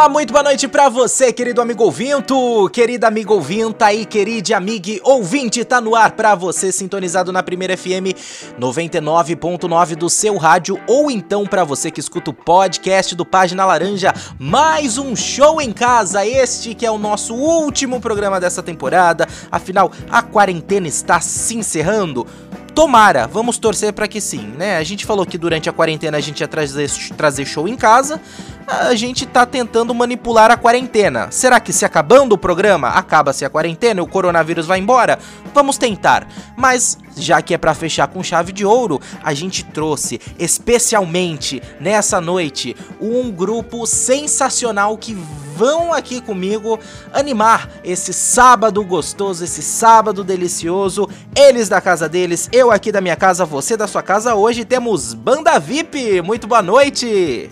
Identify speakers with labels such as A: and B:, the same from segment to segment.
A: Olá, muito boa noite pra você, querido amigo ouvinto, querida amiga ouvinta e querida amiga ouvinte, tá no ar pra você, sintonizado na Primeira FM 99.9 do seu rádio, ou então pra você que escuta o podcast do Página Laranja, mais um show em casa, este que é o nosso último programa dessa temporada, afinal, a quarentena está se encerrando, Tomara, vamos torcer para que sim, né? A gente falou que durante a quarentena a gente ia trazer, trazer show em casa, a gente tá tentando manipular a quarentena. Será que se acabando o programa, acaba-se a quarentena e o coronavírus vai embora? Vamos tentar. Mas já que é para fechar com chave de ouro, a gente trouxe especialmente nessa noite um grupo sensacional que vão aqui comigo animar esse sábado gostoso, esse sábado delicioso. Eles da casa deles, eu aqui da minha casa, você da sua casa. Hoje temos Banda VIP. Muito boa noite.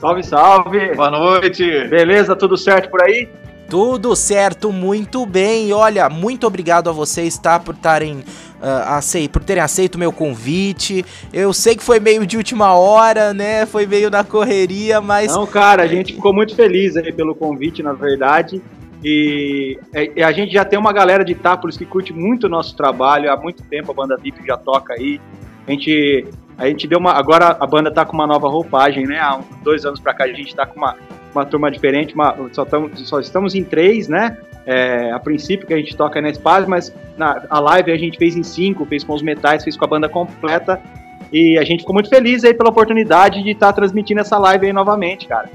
B: Salve, salve!
C: Boa noite!
B: Beleza, tudo certo por aí?
A: Tudo certo, muito bem. E olha, muito obrigado a vocês, tá? Por estarem. Uh, acei, por terem aceito o meu convite. Eu sei que foi meio de última hora, né? Foi meio na correria, mas.
B: Não, cara, a gente ficou muito feliz aí pelo convite, na verdade. E, é, e a gente já tem uma galera de Itápolis que curte muito o nosso trabalho. Há muito tempo a banda VIP já toca aí. A gente a gente deu uma. Agora a banda tá com uma nova roupagem, né? Há dois anos pra cá a gente tá com uma, uma turma diferente, uma, só, tamo, só estamos em três, né? É, a princípio que a gente toca na Espaço, mas na, a live a gente fez em cinco, fez com os metais, fez com a banda completa. E a gente ficou muito feliz aí pela oportunidade de estar tá transmitindo essa live aí novamente, cara.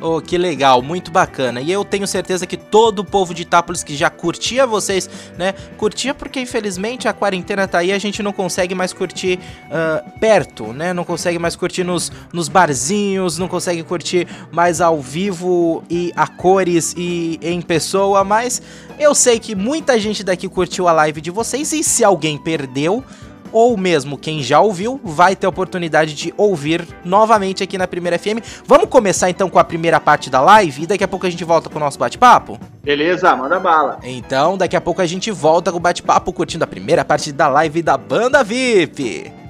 A: Oh, que legal, muito bacana. E eu tenho certeza que todo o povo de Itápolis que já curtia vocês, né? Curtia porque infelizmente a quarentena tá aí, a gente não consegue mais curtir uh, perto, né? Não consegue mais curtir nos, nos barzinhos, não consegue curtir mais ao vivo e a cores e em pessoa, mas eu sei que muita gente daqui curtiu a live de vocês e se alguém perdeu, ou mesmo quem já ouviu vai ter a oportunidade de ouvir novamente aqui na Primeira FM. Vamos começar então com a primeira parte da live e daqui a pouco a gente volta com o nosso bate-papo?
B: Beleza, manda bala.
A: Então, daqui a pouco a gente volta com o bate-papo curtindo a primeira parte da live da Banda VIP.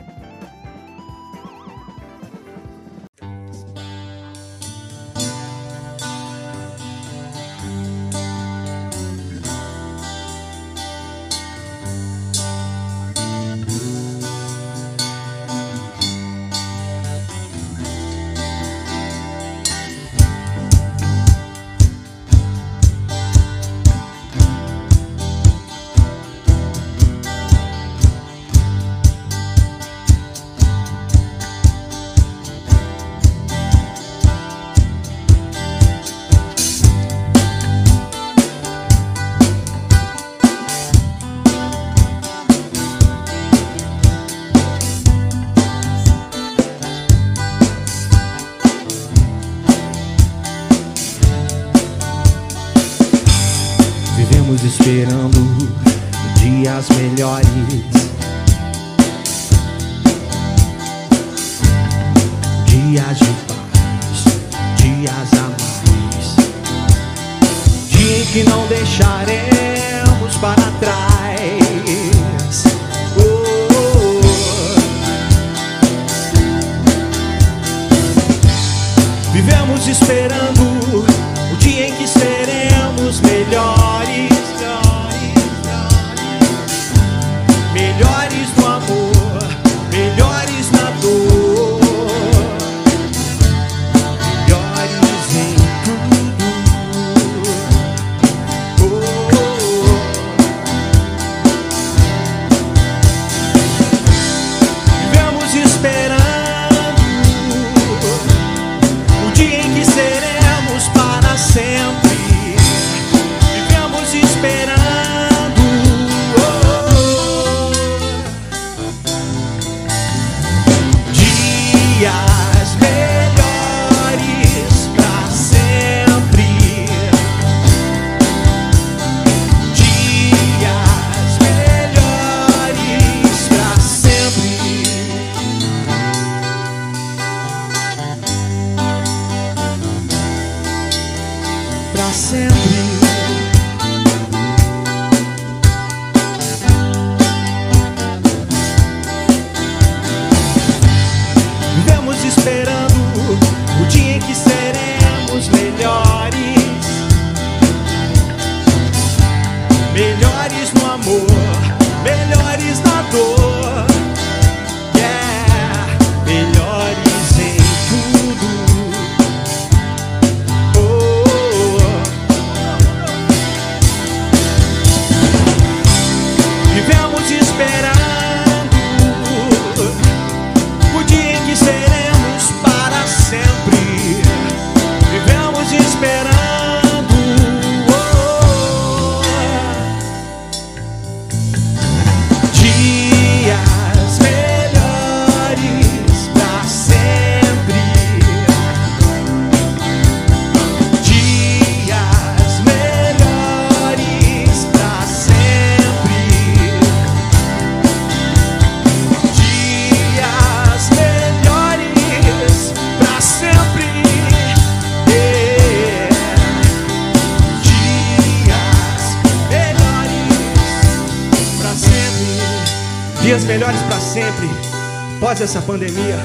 C: Pandemia,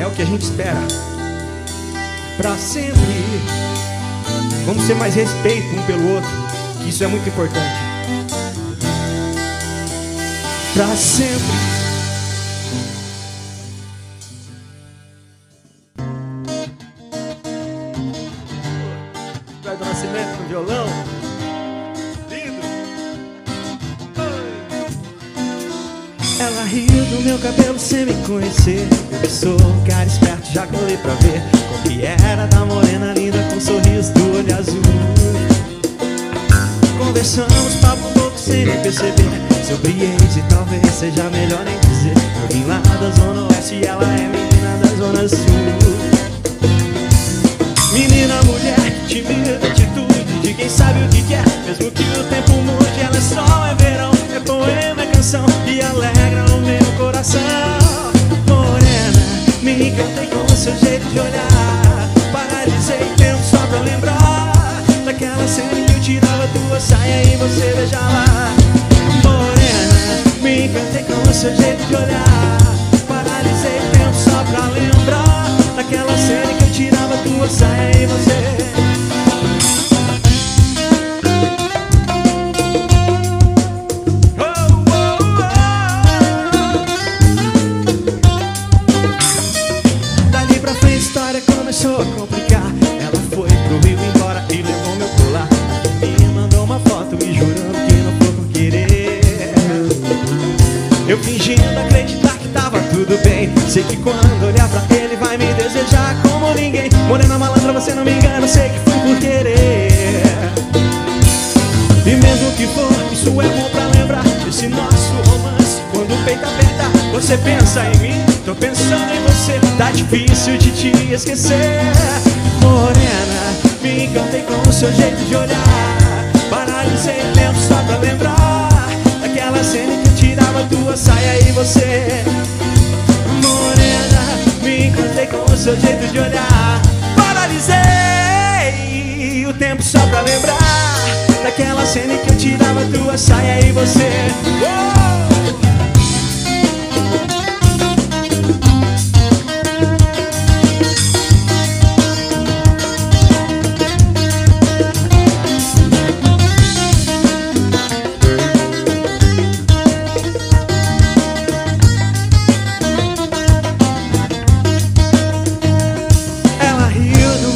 C: é o que a gente espera. Para sempre. Vamos ter mais respeito um pelo outro, que isso é muito importante. Para sempre. Conhecer. Eu sou um cara esperto, já colei pra ver como que era da morena linda com um sorriso do olho azul. Conversamos, papo louco sem nem perceber. Sobre ex e talvez seja melhor nem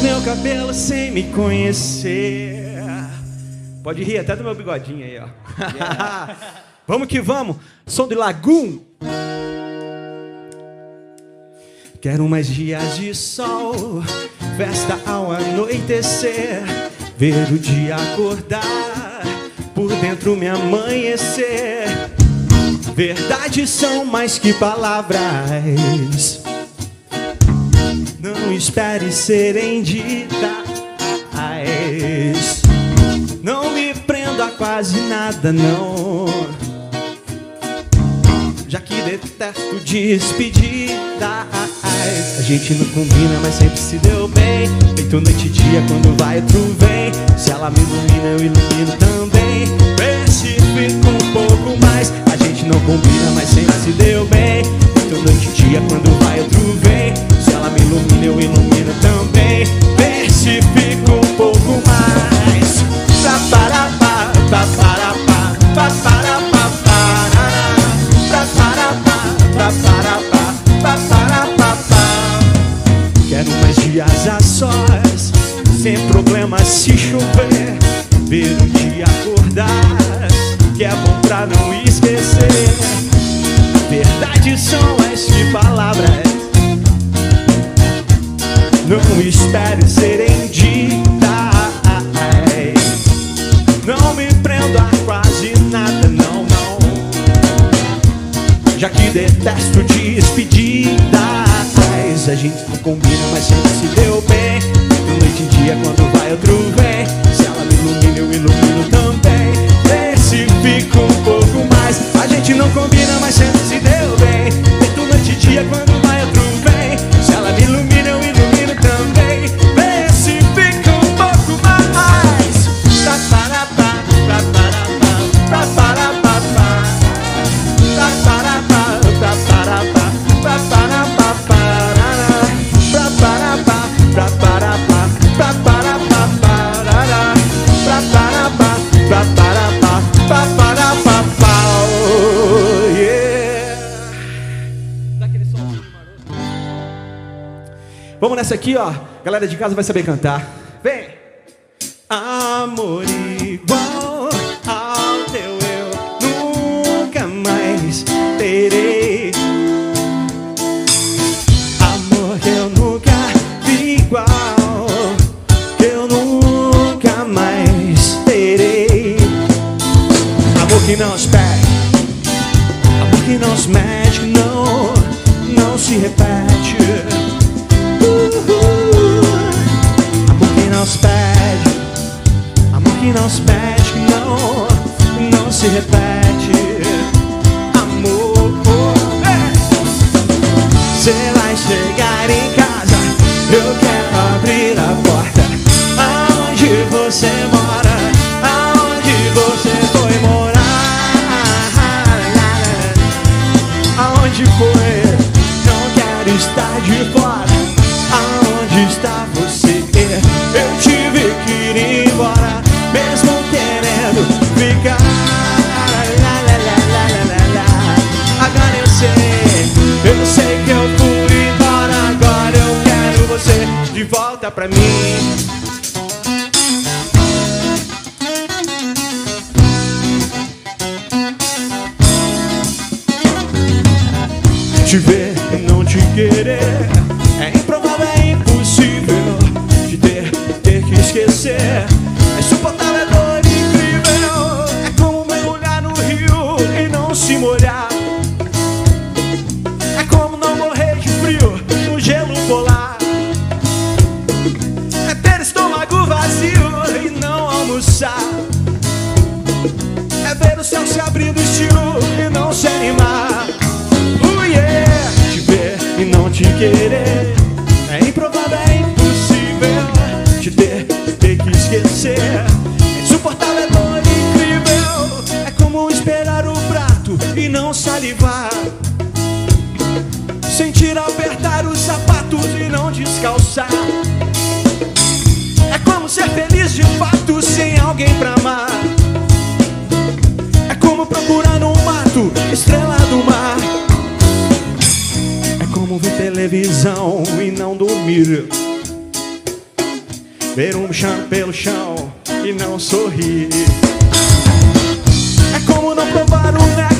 C: meu cabelo sem me conhecer. Pode rir até do meu bigodinho aí, ó. vamos que vamos. Som de Lagoon. Quero mais dias de sol, festa ao anoitecer, ver o dia acordar, por dentro me amanhecer. Verdades são mais que palavras. Não espere serem ditas. Não me prendo a quase nada, não. Já que detesto despedidas. A gente não combina, mas sempre se deu bem. Feito noite e dia, quando vai, outro vem. Se ela me ilumina, eu ilumino também. Vê se fica um pouco mais. A gente não combina, mas sempre se deu bem. Feito noite e dia, quando vai, outro vem. Me ilumina, eu ilumino também. Fica um pouco mais. Pra parar, pá, pra parar, pá, pra parar, pá, parará. Pra parar, pá, pra parar, pá, pra parar, pá, pá. Quero mais dias a sós, sem problema se chover. Ver um dia acordar, que é bom pra não esquecer. Verdades são Não espere ditas. Não me prendo a quase nada, não, não. Já que detesto despedidas. A gente não combina, mas sempre se deu bem. Noite e dia, quando vai, outro vem. Se ela me ilumina, eu ilumino também. Se fica um pouco mais. A gente não combina, mas sempre se deu bem. Noite e dia, quando Essa aqui, ó, galera de casa vai saber cantar. Vem! Amor igual ao teu eu nunca mais terei. Amor que eu nunca vi igual, que eu nunca mais terei. Amor que não espera, amor que não se mexe, não, não se repete. que não se mexe, não, não se repete. pra mim. Te ver e não te querer querer. É improvável, é impossível te ter, ter que esquecer. É insuportável, é dor incrível. É como esperar o prato e não salivar. Sentir apertar os sapatos e não descalçar. É como ser feliz de fato sem alguém pra amar. É como procurar televisão e não dormir. Ver um chão pelo chão e não sorrir. É como não provar um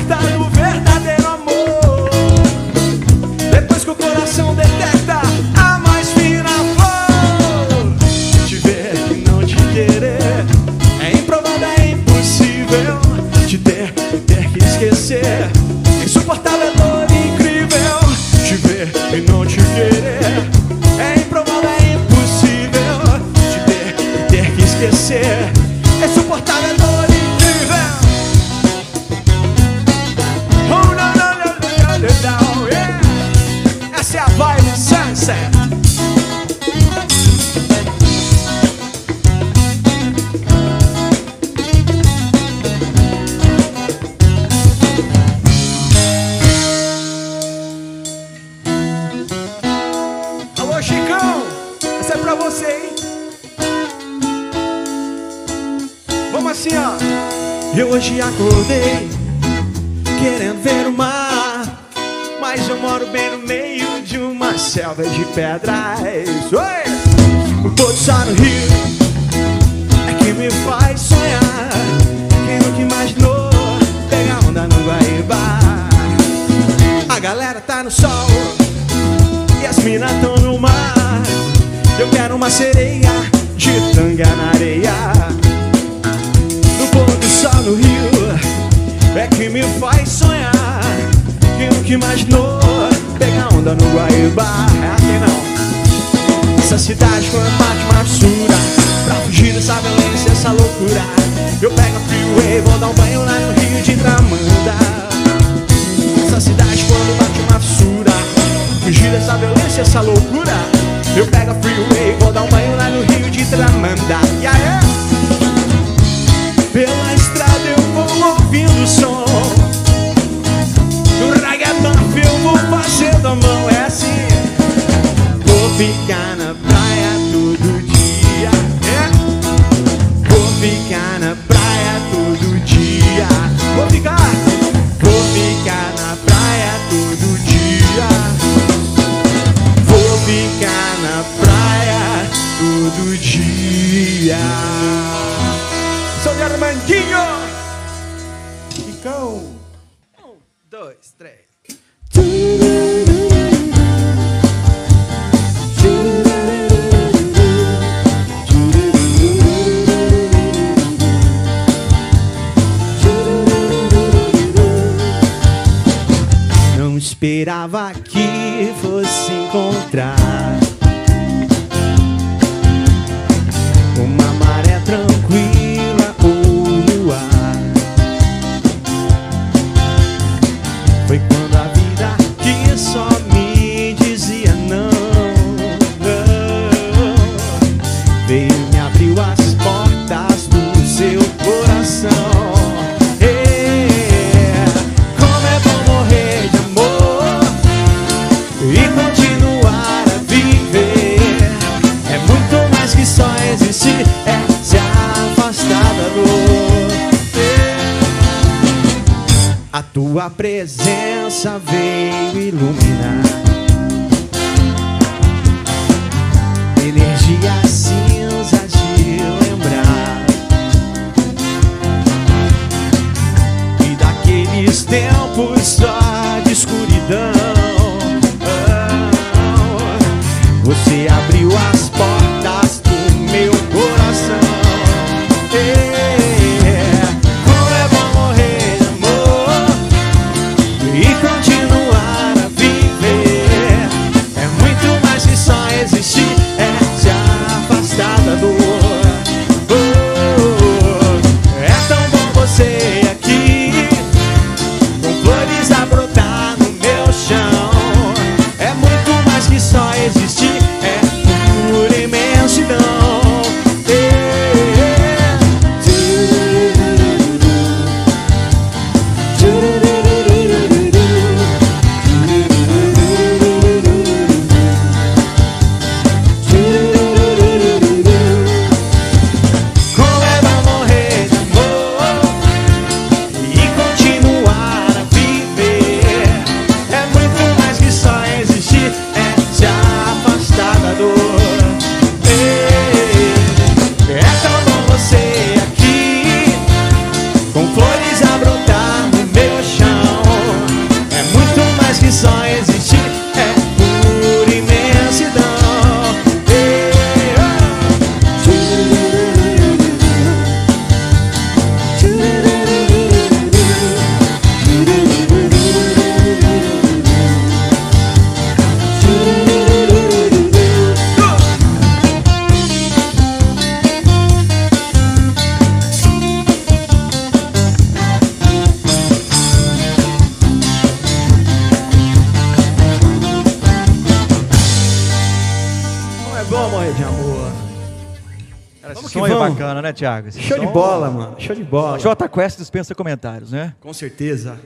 C: bola.
D: Jota Quest dispensa comentários, né?
C: Com certeza.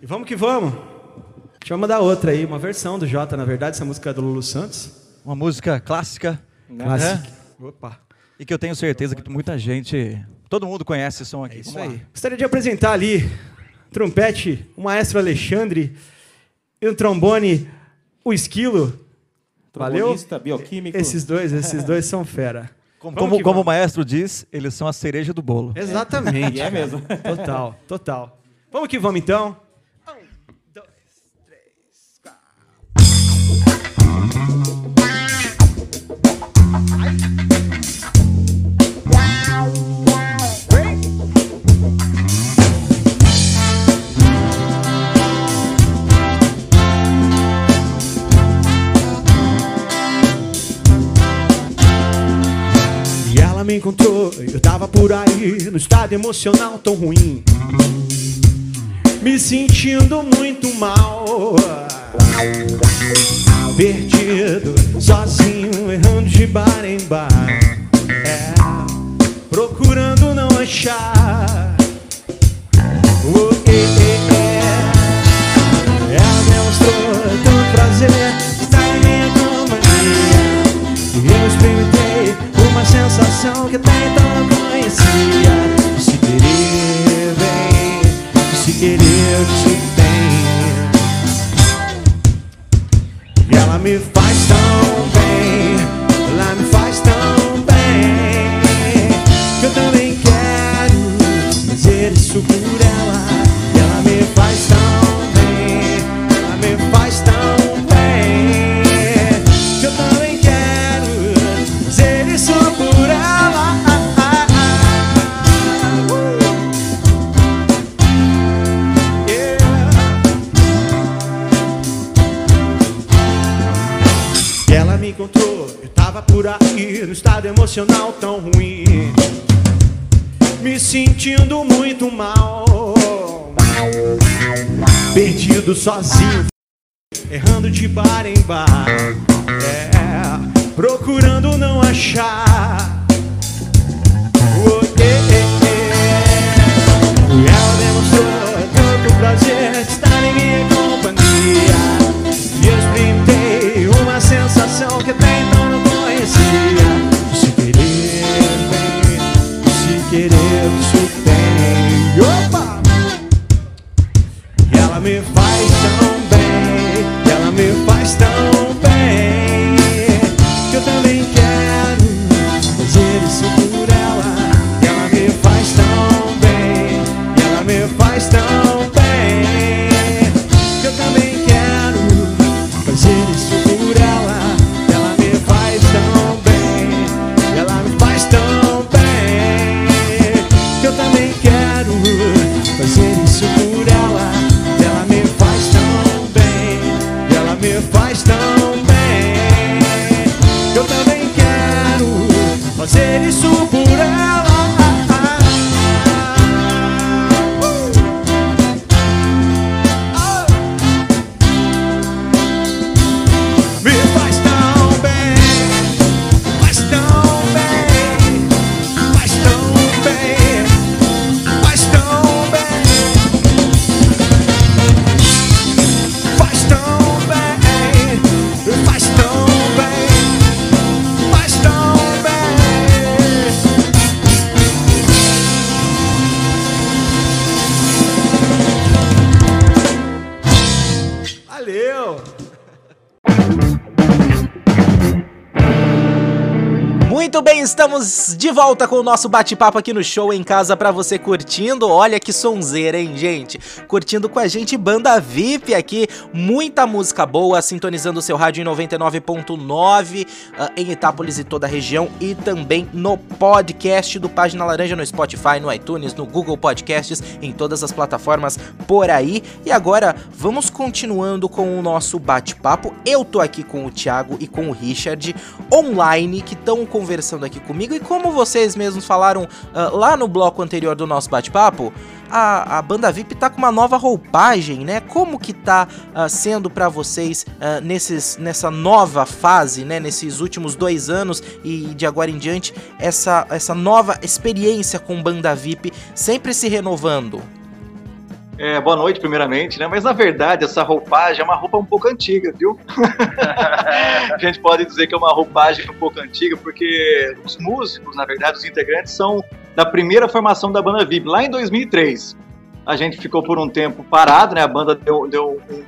C: E vamos que vamos. Deixa eu mandar outra aí, uma versão do Jota, na verdade, essa música é do Lulu Santos.
D: Uma música clássica.
C: Clássica.
D: né?
C: Opa.
D: E que eu tenho certeza que muita gente, todo mundo conhece esse som aqui.
C: É isso
D: Vamos lá.
C: aí. Gostaria de apresentar ali, trompete, o maestro Alexandre, e no trombone, o Esquilo. Valeu?
E: Bioquímico.
C: Esses dois, esses dois são fera.
D: Como, como, como o maestro diz, eles são a cereja do bolo.
C: Exatamente.
E: É mesmo.
C: Total, total. Vamos que vamos então. Um, dois, três, quatro. Encontrou, eu tava por aí, no estado emocional tão ruim. Me sentindo muito mal. Perdido, sozinho, errando de bar em bar. É, procurando não achar. Oh, é, sensação que até então não conhecia. Se querer vem, se querer te bem. E ela me faz tão bem, ela me faz tão bem. Que eu também quero ser isso por estado emocional tão ruim. Me sentindo muito mal. Perdido sozinho, errando de bar em bar. É, procurando não achar. Oh, eh, eh, eh. Isso tem. Opa! E ela me faz
A: de volta com o nosso bate-papo aqui no show em casa pra você curtindo. Olha que sonzeira, hein, gente? Curtindo com a gente banda VIP aqui, muita música boa, sintonizando o seu rádio em 99.9 ah, em Itápolis e toda a região e também no podcast do Página Laranja no Spotify, no iTunes, no Google Podcasts, em todas as plataformas por aí. E agora vamos continuando com o nosso bate-papo. Eu tô aqui com o Thiago e com o Richard online que estão conversando aqui comigo e como vocês mesmos falaram ah, lá no bloco anterior do nosso bate-papo, a, a banda VIP tá com uma nova roupagem, né? Como que tá ah, sendo pra vocês ah, nesses, nessa nova fase, né? Nesses últimos dois anos e de agora em diante, essa, essa nova experiência com banda VIP sempre se renovando?
E: É, boa noite, primeiramente, né? Mas na verdade, essa roupagem é uma roupa um pouco antiga, viu? a gente pode dizer que é uma roupagem um pouco antiga, porque os músicos, na verdade, os integrantes são da primeira formação da banda VIP, lá em 2003. A gente ficou por um tempo parado, né? A banda deu, deu um-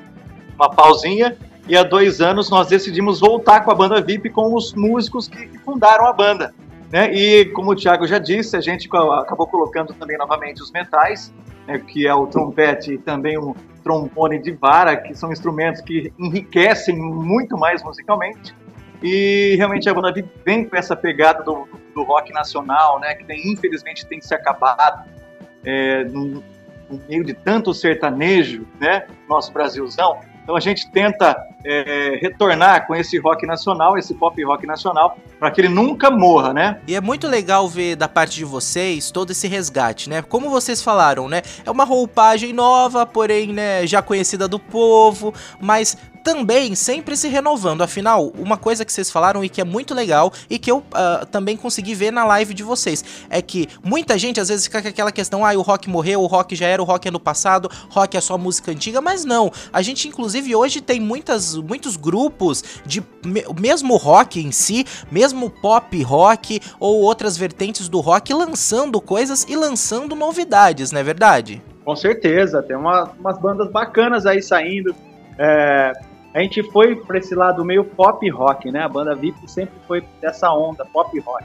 E: uma pausinha e há dois anos nós decidimos voltar com a banda VIP com os músicos que, fundaram a banda. Né? E como o Thiago já disse, a gente acabou colocando também novamente os metais, né, que é o trompete e também o trombone de vara, que são instrumentos que enriquecem muito mais musicalmente. E realmente a banda vem com essa pegada do, do rock nacional, né, que tem, infelizmente tem se acabado é, no, no meio de tanto sertanejo, né, nosso Brasilzão. Então a gente tenta é, retornar com esse rock nacional, esse pop rock nacional, para que ele nunca morra, né?
A: E é muito legal ver da parte de vocês todo esse resgate, né? Como vocês falaram, né? É uma roupagem nova, porém, né, já conhecida do povo, mas também sempre se renovando. Afinal, uma coisa que vocês falaram e que é muito legal e que eu ah, também consegui ver na live de vocês é que muita gente às vezes fica com aquela questão: ah, o rock morreu, o rock já era, o rock é no passado, rock é só música antiga, mas não. A gente, inclusive, hoje tem muitas, muitos grupos de me- mesmo rock em si, mesmo pop rock ou outras vertentes do rock lançando coisas e lançando novidades, não é verdade?
E: Com certeza, tem uma- umas bandas bacanas aí saindo. É, a gente foi para esse lado meio pop rock, né? A banda VIP sempre foi dessa onda, pop rock.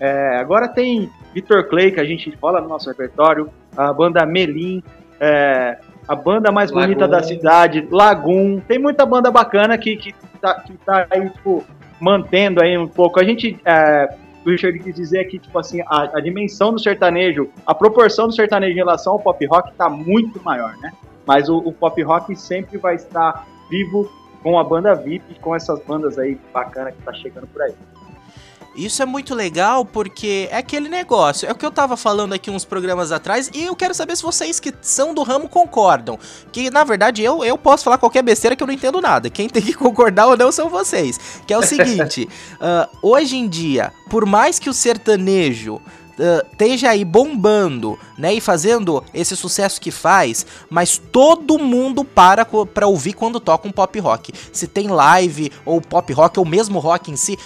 B: É, agora tem Vitor Clay, que a gente fala no nosso repertório, a banda Melim, é, a banda mais Lagoon. bonita da cidade, Lagoon. Tem muita banda bacana que, que, tá, que tá aí, tipo, mantendo aí um pouco. A gente. É, o Richard quis dizer que, tipo assim, a, a, dimensão do sertanejo, a proporção do sertanejo em relação ao pop rock tá muito maior, né? Mas o, o pop rock sempre vai estar vivo com a banda VIP, com essas bandas aí bacana que tá chegando por aí.
A: Isso é muito legal porque é aquele negócio. É o que eu tava falando aqui uns programas atrás e eu quero saber se vocês que são do ramo concordam. Que na verdade eu, eu posso falar qualquer besteira que eu não entendo nada. Quem tem que concordar ou não são vocês. Que é o seguinte: uh, hoje em dia, por mais que o sertanejo Uh, esteja aí bombando, né, e fazendo esse sucesso que faz, mas todo mundo para para ouvir quando toca um pop rock. Se tem live ou pop rock ou mesmo rock em si,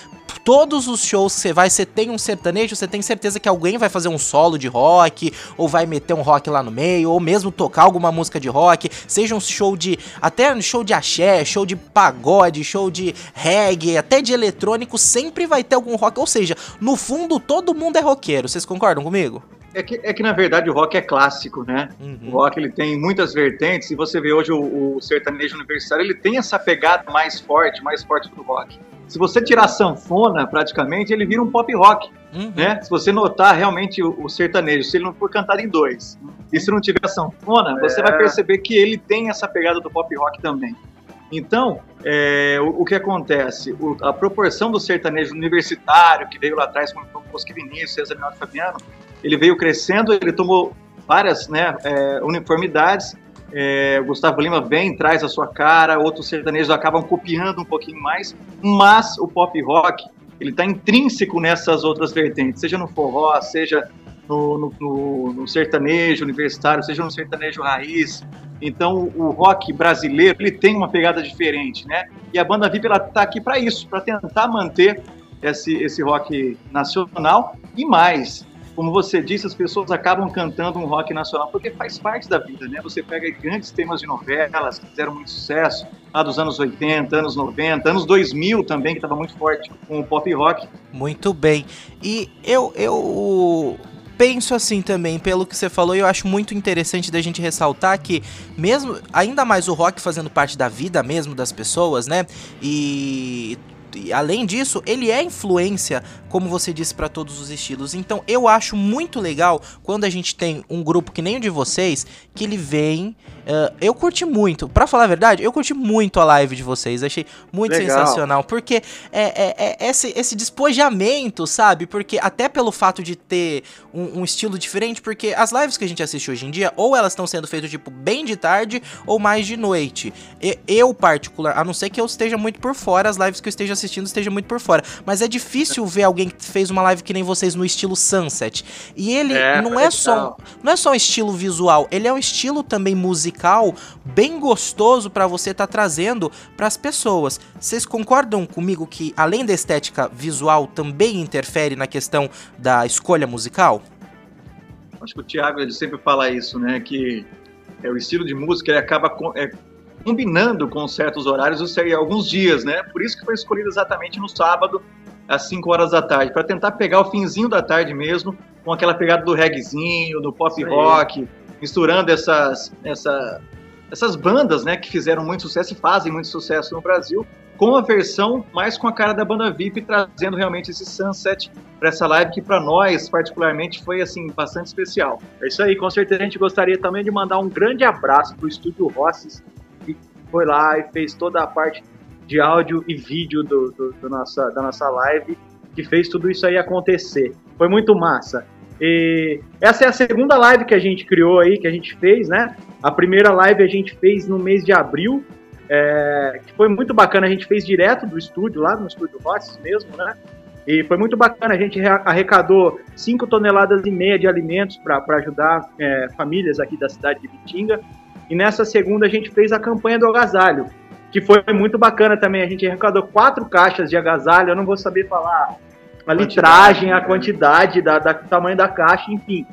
A: todos os shows que você vai, você tem um sertanejo, você tem certeza que alguém vai fazer um solo de rock, ou vai meter um rock lá no meio, ou mesmo tocar alguma música de rock, seja um show de. até show de axé, show de pagode, show de reggae, até de eletrônico, sempre vai ter algum rock. Ou seja, no fundo todo mundo é roqueiro. Vocês concordam comigo?
B: É que, é que na verdade o rock é clássico, né? Uhum. O rock ele tem muitas vertentes e você vê hoje o, o sertanejo universitário ele tem essa pegada mais forte, mais forte do rock. Se você tirar a sanfona, praticamente, ele vira um pop rock. Uhum. Né? Se você notar realmente o, o, sertanejo, se ele não for cantado em dois, e se não tiver a sanfona, é. você vai perceber que ele tem essa pegada do pop rock também. Então, é, o, o, que acontece? O, a proporção do sertanejo universitário, que veio lá atrás com o Bosque Vinícius, César Minaldo Fabiano, ele veio crescendo, ele tomou várias né, é, uniformidades, é, o Gustavo Lima vem, traz a sua cara, outros sertanejos acabam copiando um pouquinho mais, mas o pop rock ele está intrínseco nessas outras vertentes, seja no forró, seja no, no, no, no, sertanejo universitário, seja no sertanejo raiz. Então o rock brasileiro ele tem uma pegada diferente, né? E a banda VIP ela está aqui para isso, para tentar manter esse, esse rock nacional e mais como você disse, as pessoas acabam cantando um rock nacional porque faz parte da vida, né? Você pega grandes temas de novelas que fizeram muito sucesso, lá dos anos 80, anos 90, anos 2000 também, que estava muito forte com o pop rock.
A: Muito bem. E eu, eu penso assim também, pelo que você falou, e eu acho muito interessante da gente ressaltar que, mesmo, ainda mais o rock fazendo parte da vida mesmo das pessoas, né? E e além disso, ele é influência, como você disse, para todos os estilos. Então eu acho muito legal quando a gente tem um grupo que nem o de vocês, que ele vem Uh, eu curti muito, para falar a verdade, eu curti muito a live de vocês, achei muito Legal. sensacional, porque é, é, é, esse, esse despojamento, sabe? Porque até pelo fato de ter um, um, estilo diferente, porque as lives que a gente assiste hoje em dia, ou elas estão sendo feitas tipo bem de tarde ou mais de noite. E, eu, particular, a não ser que eu esteja muito por fora, as lives que eu esteja assistindo esteja muito por fora, mas é difícil ver alguém que fez uma live que nem vocês no estilo Sunset. E ele é, não é só não é só um estilo visual, ele é um estilo também musical bem gostoso para você estar tá trazendo para as pessoas. Vocês concordam comigo que além da estética visual também interfere na questão da escolha musical?
B: Acho que o Thiago ele sempre fala isso, né? Que é o estilo de música ele acaba com, é, combinando com certos horários e alguns dias, né? Por isso que foi escolhido exatamente no sábado às 5 horas da tarde, para tentar pegar o finzinho da tarde mesmo, com aquela pegada do reggaezinho, do pop rock, misturando essas, essa, essas bandas né, que fizeram muito sucesso e fazem muito sucesso no Brasil, com a versão mais com a cara da banda VIP, trazendo realmente esse sunset para essa live que para nós, particularmente, foi assim bastante especial. É isso aí, com certeza a gente gostaria também de mandar um grande abraço para o Estúdio Rosses, foi lá e fez toda a parte de áudio e vídeo do, do, do nossa, da nossa live, que fez tudo isso aí acontecer. Foi muito massa. E essa é a segunda live que a gente criou aí, que a gente fez, né? A primeira live a gente fez no mês de abril, é, que foi muito bacana. A gente fez direto do estúdio, lá no estúdio Rosses mesmo, né? E foi muito bacana. A gente arrecadou 5 toneladas e meia de alimentos para ajudar é, famílias aqui da cidade de Vitinga. E nessa segunda a gente fez a campanha do agasalho, que foi muito bacana também. A gente arrecadou quatro caixas de agasalho. Eu não vou saber falar a litragem, a quantidade, da, da, do tamanho da caixa, enfim.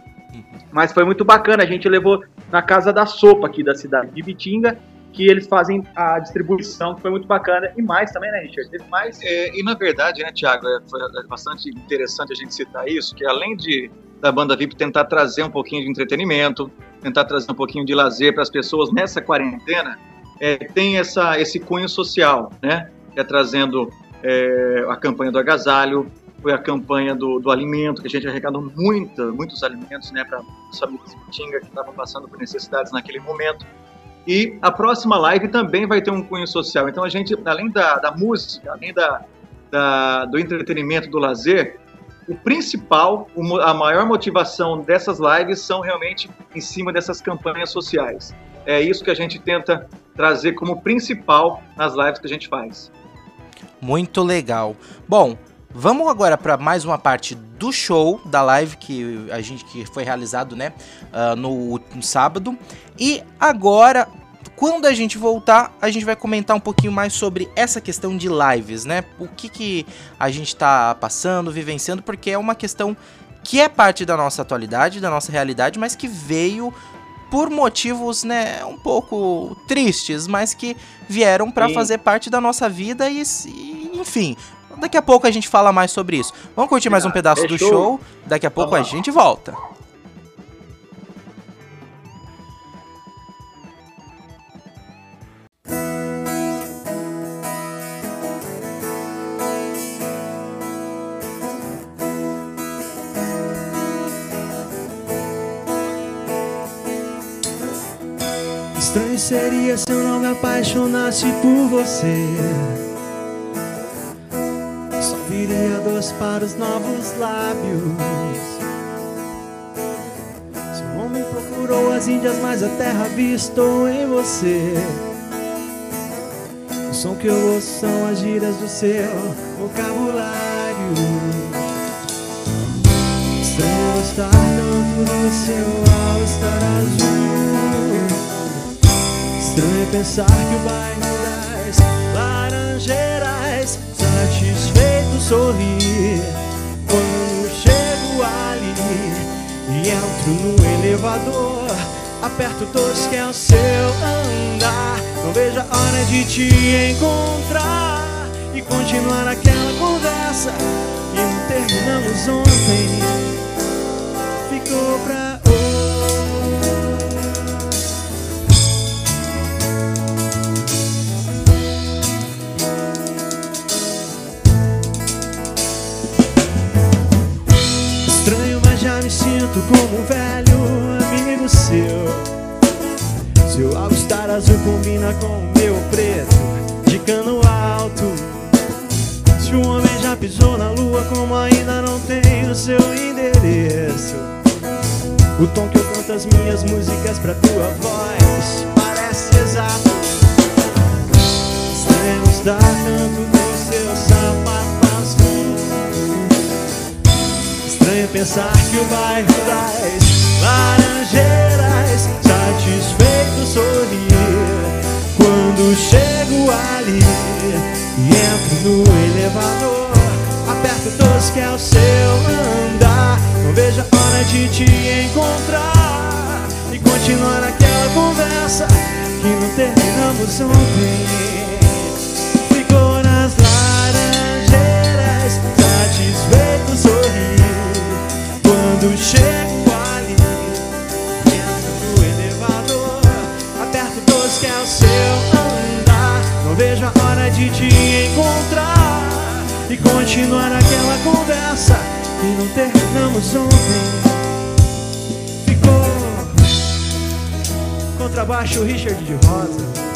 B: Mas foi muito bacana, a gente levou na Casa da Sopa aqui da cidade de Bitinga, que eles fazem a distribuição, que foi muito bacana. E mais também, né, Richard? Teve mais.
E: É, e na verdade, né, Tiago, é, foi bastante interessante a gente citar isso, que além de da banda VIP tentar trazer um pouquinho de entretenimento, tentar trazer um pouquinho de lazer para as pessoas nessa quarentena, é, tem essa, esse cunho social, né? É trazendo é, a campanha do agasalho, foi a campanha do, do alimento, que a gente arrecadou muita, muitos alimentos né, para as famílias de Putinga que estavam passando por necessidades naquele momento. E a próxima live também vai ter um cunho social. Então a gente, além da, da música, além da, da, do entretenimento, do lazer, o principal, a maior motivação dessas lives são realmente em cima dessas campanhas sociais. É isso que a gente tenta trazer como principal nas lives que a gente faz.
A: Muito legal. Bom, vamos agora para mais uma parte do show da live que a gente que foi realizado, né, uh, no, no sábado. E agora quando a gente voltar, a gente vai comentar um pouquinho mais sobre essa questão de lives, né? O que, que a gente está passando, vivenciando, porque é uma questão que é parte da nossa atualidade, da nossa realidade, mas que veio por motivos, né, um pouco tristes, mas que vieram para fazer parte da nossa vida e, e, enfim, daqui a pouco a gente fala mais sobre isso. Vamos curtir mais um pedaço do show, daqui a pouco a gente volta.
C: Seria se eu não me apaixonasse por você. Só viria dois para os novos lábios. Se o homem procurou as Índias, mas a terra avistou em você. O som que eu ouço são as gírias do seu vocabulário. Estranho estar no seu ao estar azul. Estranho é pensar que o bairro das Laranjeiras Satisfeito sorrir Quando chego ali E entro no elevador Aperto todos que é o seu andar. Não vejo a hora de te encontrar E continuar aquela conversa Que não terminamos ontem. Ficou pra sinto como um velho amigo seu. Seu all-star azul combina com o meu preto de cano alto. Se o homem já pisou na lua, como ainda não tem o seu endereço. O tom que eu canto as minhas músicas pra tua voz parece exato. Estranho estar tanto Estranho pensar que o bairro das Laranjeiras Satisfeito sorrir Quando chego ali E entro no elevador Aperto todos que é o seu andar. Não vejo a hora de te encontrar. E continuar aquela conversa Que não terminamos ontem. Ficou nas laranjeiras Satisfeito quando chego ali, entro no elevador, aperto todos que é o seu andar. Não vejo a hora de te encontrar e continuar aquela conversa que não terminamos ontem. Ficou contrabaixo Richard de Rosa.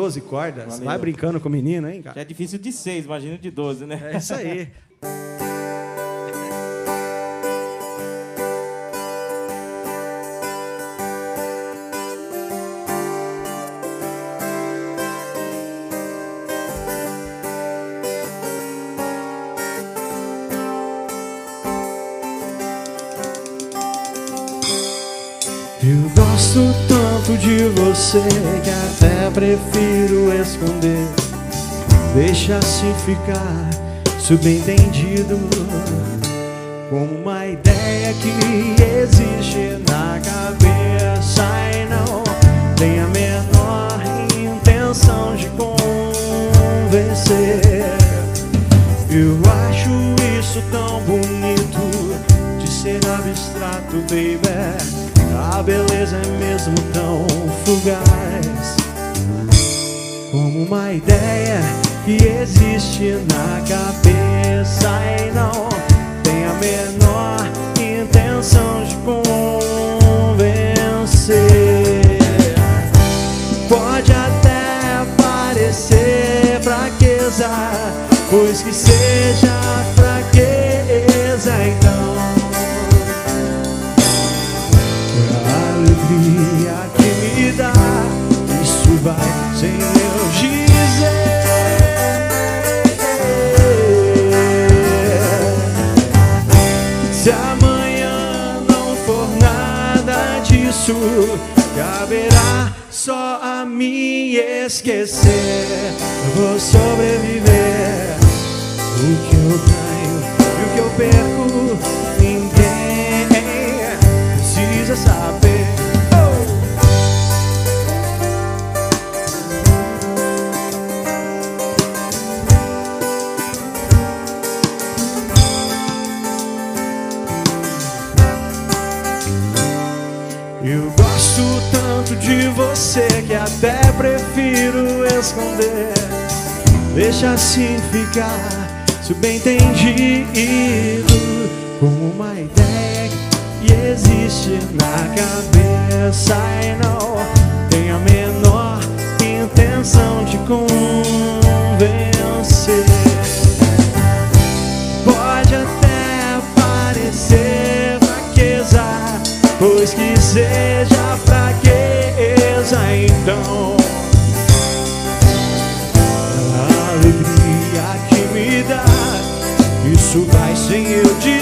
C: 12 cordas.
F: Valeu.
C: Vai brincando com o menino, hein,
F: Já
C: cara?
F: é difícil de seis, imagina de 12, né?
C: É isso aí. Eu gosto tanto de você que até prefiro. Deixa assim ficar subentendido como uma ideia que existe na cabeça e não tem a menor intenção de convencer. Eu acho isso tão bonito de ser abstrato, baby. A beleza é mesmo tão fugaz como uma ideia que existe na cabeça e não tem a menor intenção de convencer. Pode até parecer fraqueza, pois que seja fraqueza, Se amanhã não for nada disso, caberá só a mim esquecer. Vou sobreviver. O que eu ganho e o que eu perco, ninguém precisa saber. Que até prefiro esconder. Deixa assim ficar subentendido como uma ideia que existe na cabeça e não tem a menor intenção de convencer. Pode até parecer fraqueza, pois que seja isso vai sem eu dizer.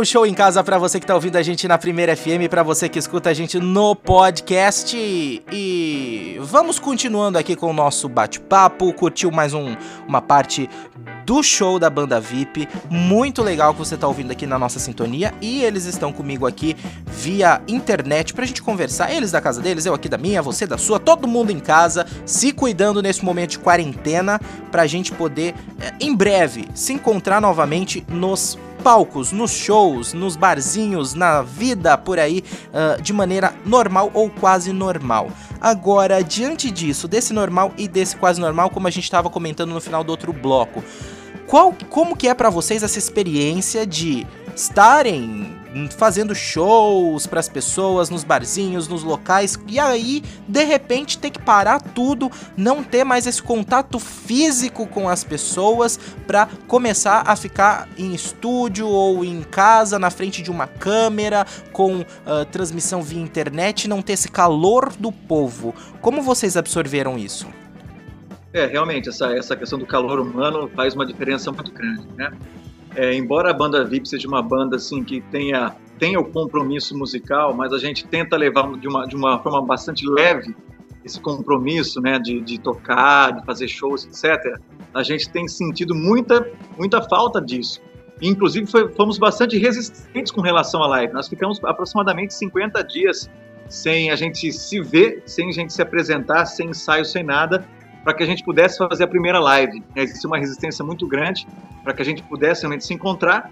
C: O
A: show em casa para você que tá ouvindo a gente na Primeira FM, para você que escuta a gente no podcast. E vamos continuando aqui com o nosso bate-papo. Curtiu mais um, uma parte do show da banda VIP. Muito legal que você tá ouvindo aqui na nossa sintonia. E eles estão comigo aqui via internet pra gente conversar. Eles da casa deles, eu aqui da minha, você da sua, todo mundo em casa, se cuidando nesse momento de quarentena, pra gente poder, eh, em breve, se encontrar novamente nos palcos, nos shows, nos barzinhos, na vida por aí, uh, de maneira normal ou quase normal. Agora, diante disso, desse normal e desse quase normal, como a gente estava comentando no final do outro bloco, qual, como que é para vocês essa experiência de estarem fazendo shows para as pessoas nos barzinhos, nos locais e aí de repente ter que parar tudo, não ter mais esse contato físico com as pessoas para começar a ficar em estúdio ou em casa na frente de uma câmera com uh, transmissão via internet, não ter esse calor do povo. Como vocês absorveram isso?
E: É, realmente, essa, essa questão do calor humano faz uma diferença muito grande, né? É, embora a banda VIP seja uma banda assim que tenha tenha o compromisso musical, mas a gente tenta levar de uma, de uma forma bastante leve esse compromisso, né, de, de tocar, de fazer shows, etc. A gente tem sentido muita muita falta disso. Inclusive foi, fomos bastante resistentes com relação à live. Nós ficamos aproximadamente 50 dias sem a gente se ver, sem a gente se apresentar, sem ensaio, sem nada para que a gente pudesse fazer a primeira live. Existia uma resistência muito grande para que a gente pudesse realmente se encontrar.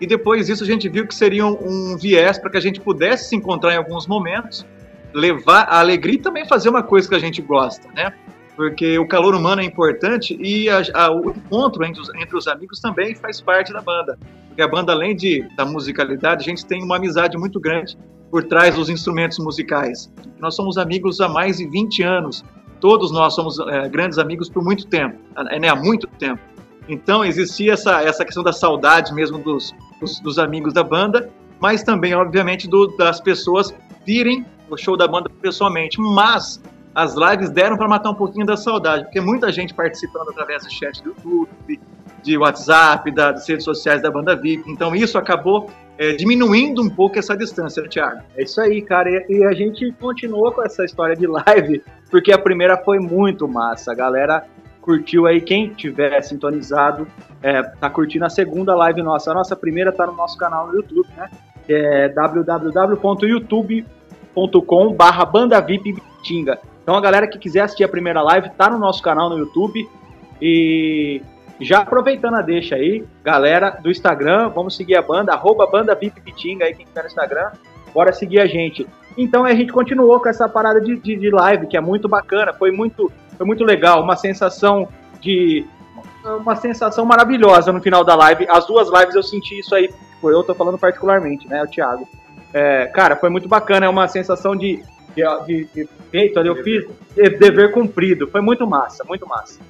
E: E depois disso a gente viu que seria um viés para que a gente pudesse se encontrar em alguns momentos, levar a alegria e também fazer uma coisa que a gente gosta, né? Porque o calor humano é importante e a, a, o encontro entre os, entre os amigos também faz parte da banda. Porque a banda, além de, da musicalidade, a gente tem uma amizade muito grande por trás dos instrumentos musicais. Nós somos amigos há mais de 20 anos todos nós somos é, grandes amigos por muito tempo, né, há muito tempo. Então existia essa, essa questão da saudade mesmo dos, dos, dos amigos da banda, mas também, obviamente, do, das pessoas virem o show da banda pessoalmente. Mas as lives deram para matar um pouquinho da saudade, porque muita gente participando através do chat do YouTube, de WhatsApp, das redes sociais da banda VIP. Então isso acabou é, diminuindo um pouco essa distância, Thiago.
B: É isso aí, cara. E, e, a gente continuou com essa história de live, porque a primeira foi muito massa. A galera curtiu aí, quem tiver sintonizado, é, tá curtindo a segunda live nossa. A nossa primeira tá no nosso canal no YouTube, né? É www.youtube.com barra. Então a galera que quiser assistir a primeira live, tá no nosso canal no YouTube. E já aproveitando a deixa aí, galera do Instagram, vamos seguir a banda, arroba banda VIP Pitinga aí, quem tá no Instagram, bora seguir a gente. Então a gente continuou com essa parada de, de, de live, que é muito bacana, foi muito, foi muito legal, uma sensação de. Uma sensação maravilhosa no final da live. As duas lives eu senti isso aí, foi eu tô falando particularmente, né, o Thiago. É, cara, foi muito bacana, é uma sensação de, de, de, de feito, eu fiz dever cumprido, foi muito massa, muito massa.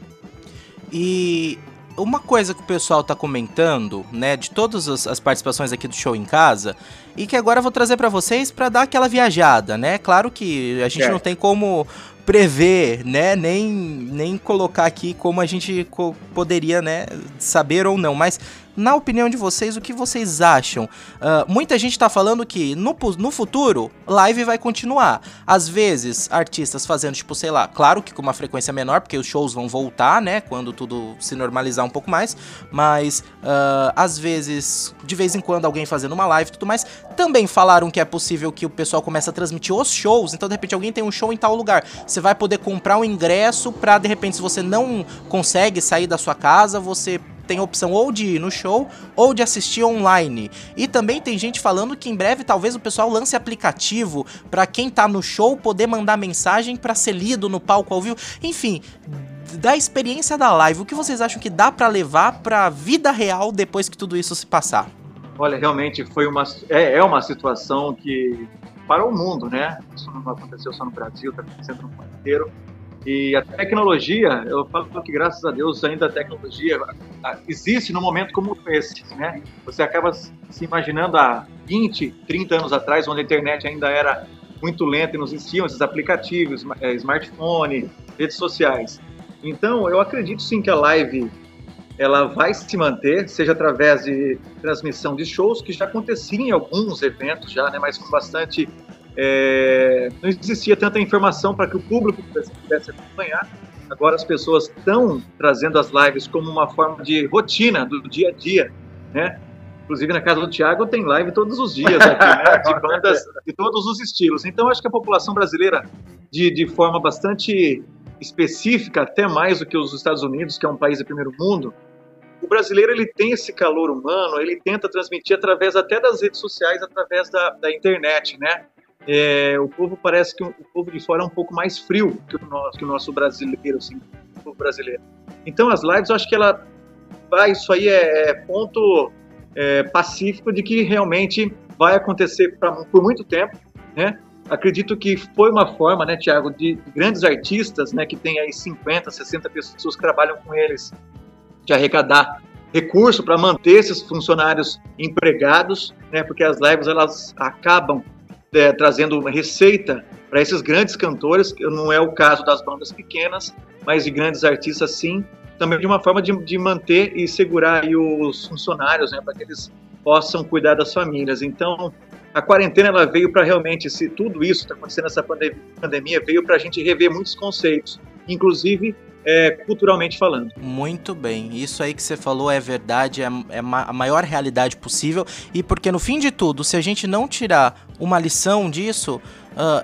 A: E uma coisa que o pessoal tá comentando, né, de todas as participações aqui do show em casa, e que agora eu vou trazer para vocês para dar aquela viajada, né? Claro que a gente é. não tem como prever, né, nem, nem colocar aqui como a gente poderia, né, saber ou não, mas na opinião de vocês, o que vocês acham? Uh, muita gente tá falando que no, no futuro, live vai continuar. Às vezes, artistas fazendo, tipo, sei lá, claro que com uma frequência menor, porque os shows vão voltar, né? Quando tudo se normalizar um pouco mais. Mas, uh, às vezes, de vez em quando, alguém fazendo uma live e tudo mais. Também falaram que é possível que o pessoal comece a transmitir os shows. Então, de repente, alguém tem um show em tal lugar. Você vai poder comprar um ingresso pra, de repente, se você não consegue sair da sua casa, você tem a opção ou de ir no show ou de assistir online. E também tem gente falando que em breve talvez o pessoal lance aplicativo para quem tá no show poder mandar mensagem para ser lido no palco ao vivo. Enfim, da experiência da live, o que vocês acham que dá para levar para vida real depois que tudo isso se passar?
E: Olha, realmente foi uma é, é uma situação que para o mundo, né? Isso não aconteceu só no Brasil, está acontecendo no mundo inteiro. E a tecnologia, eu falo que graças a Deus ainda a tecnologia existe num momento como esse, né? Você acaba se imaginando há 20, 30 anos atrás, onde a internet ainda era muito lenta e não existiam esses aplicativos, é, smartphone, redes sociais. Então, eu acredito sim que a live ela vai se manter, seja através de transmissão de shows, que já acontecia em alguns eventos já, né, mas com bastante... É, não existia tanta informação para que o público pudesse, pudesse acompanhar. Agora as pessoas estão trazendo as lives como uma forma de rotina do dia a dia, né? Inclusive na casa do Thiago tem live todos os dias aqui, né? De bandas de todos os estilos. Então acho que a população brasileira, de, de forma bastante específica, até mais do que os Estados Unidos, que é um país de primeiro mundo, o brasileiro ele tem esse calor humano, ele tenta transmitir através até das redes sociais, através da, da internet, né? É, o povo parece que o, povo de fora é um pouco mais frio que o nosso, que o nosso brasileiro, assim, o povo brasileiro. Então as lives, eu acho que ela vai, isso aí é, é ponto é, pacífico de que realmente vai acontecer pra, por muito tempo, né? Acredito que foi uma forma, né, Tiago, de grandes artistas, né, que tem aí 50, 60 pessoas que trabalham com eles, de arrecadar recurso para manter esses funcionários empregados, né, porque as lives elas acabam é, trazendo uma receita para esses grandes cantores, que não é o caso das bandas pequenas, mas de grandes artistas sim, também de uma forma de, de manter e segurar os funcionários, né, para que eles possam cuidar das famílias. Então, a quarentena ela veio para realmente, se tudo isso está acontecendo nessa pandemia, veio para a gente rever muitos conceitos, inclusive é, culturalmente falando.
A: Muito bem, isso aí que você falou é verdade, é, é a maior realidade possível, e porque no fim de tudo, se a gente não tirar uma lição disso, Uh,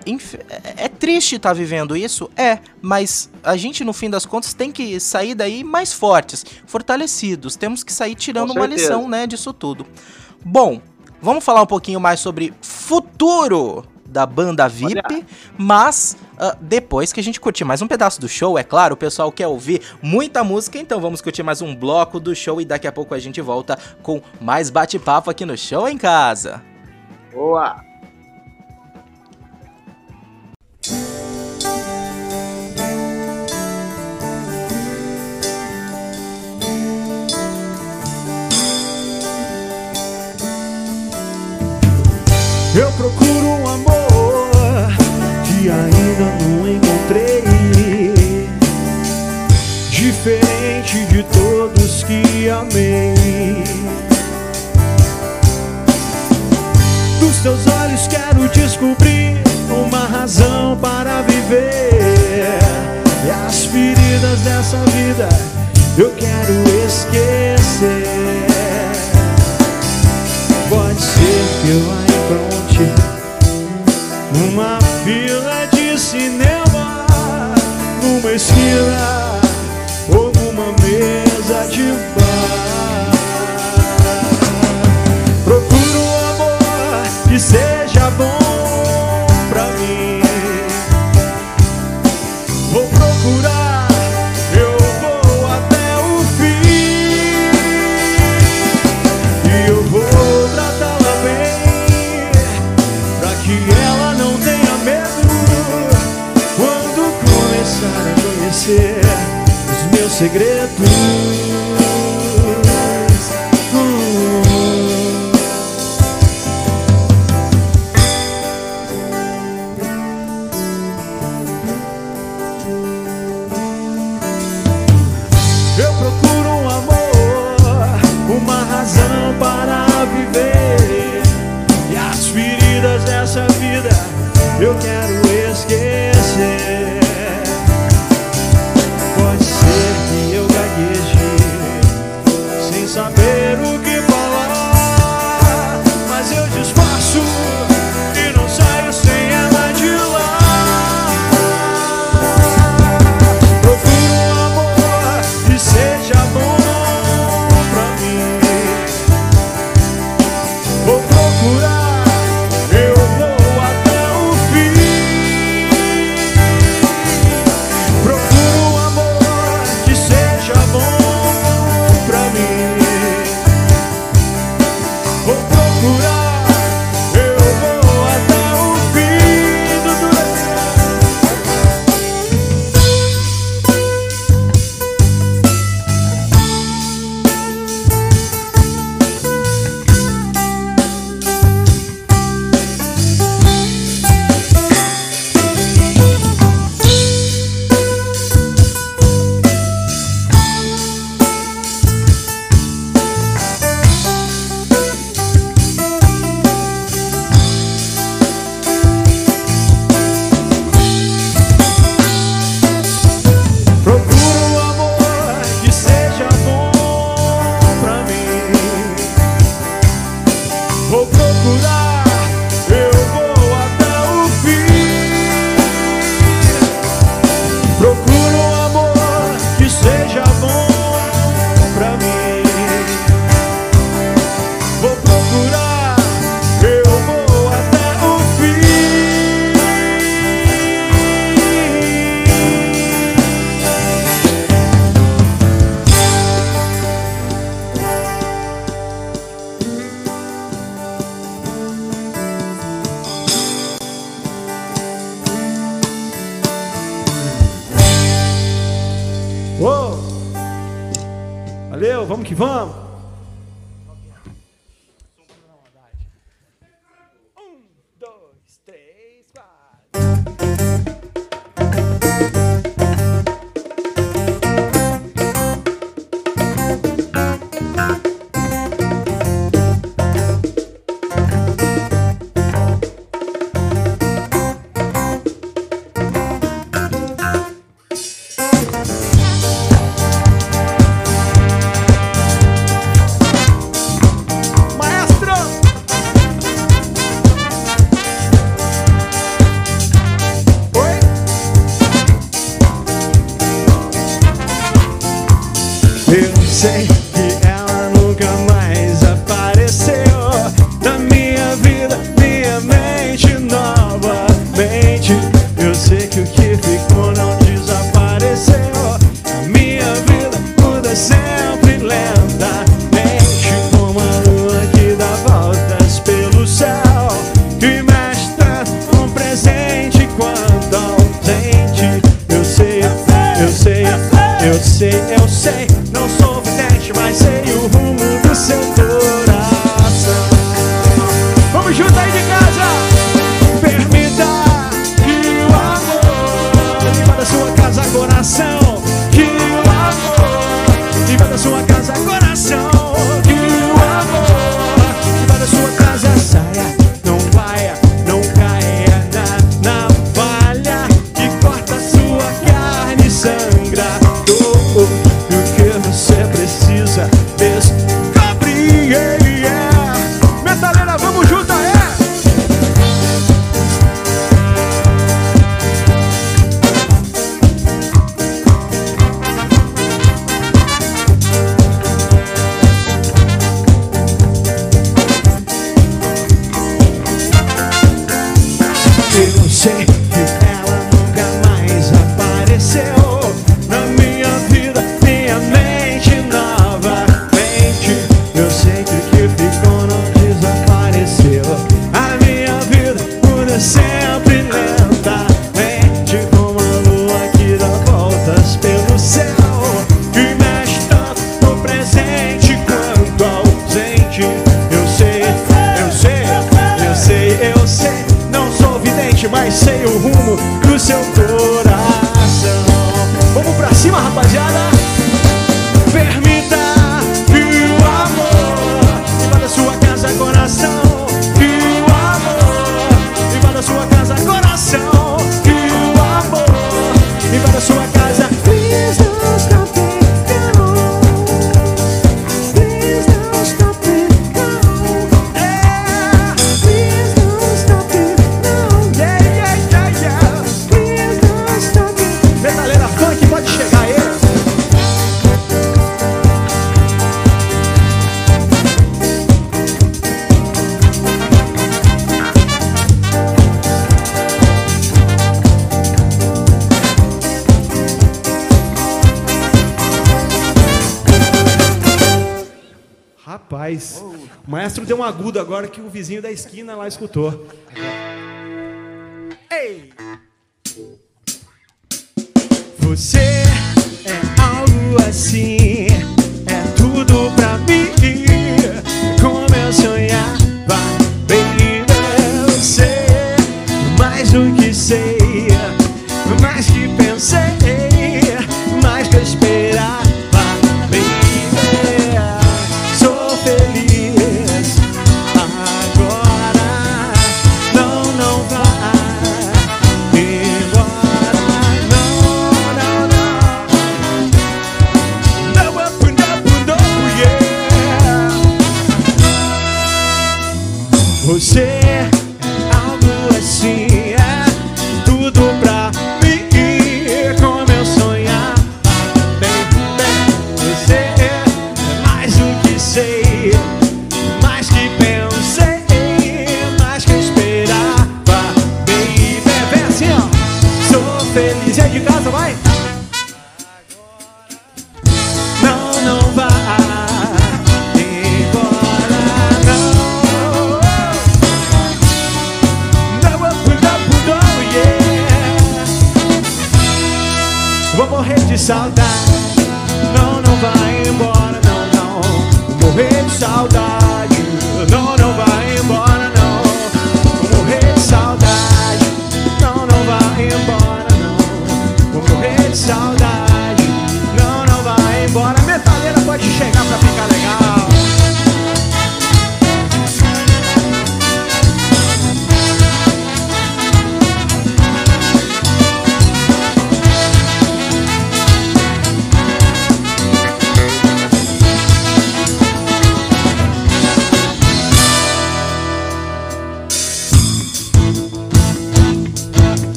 A: é triste estar tá vivendo isso? É, mas a gente, no fim das contas, tem que sair daí mais fortes, fortalecidos. Temos que sair tirando uma lição né, disso tudo. Bom, vamos falar um pouquinho mais sobre futuro da banda VIP, Olha. mas uh, depois que a gente curtir mais um pedaço do show, é claro, o pessoal quer ouvir muita música, então vamos curtir mais um bloco do show e daqui a pouco a gente volta com mais bate-papo aqui no Show em Casa.
B: Boa!
C: Eu procuro que amei. Dos teus olhos quero descobrir uma razão para viver. E as feridas dessa vida eu quero esquecer. Pode ser que eu ainda numa fila de cinema, numa esquina ou numa mesa de bar. Procuro um amor que seja bom. Segredos.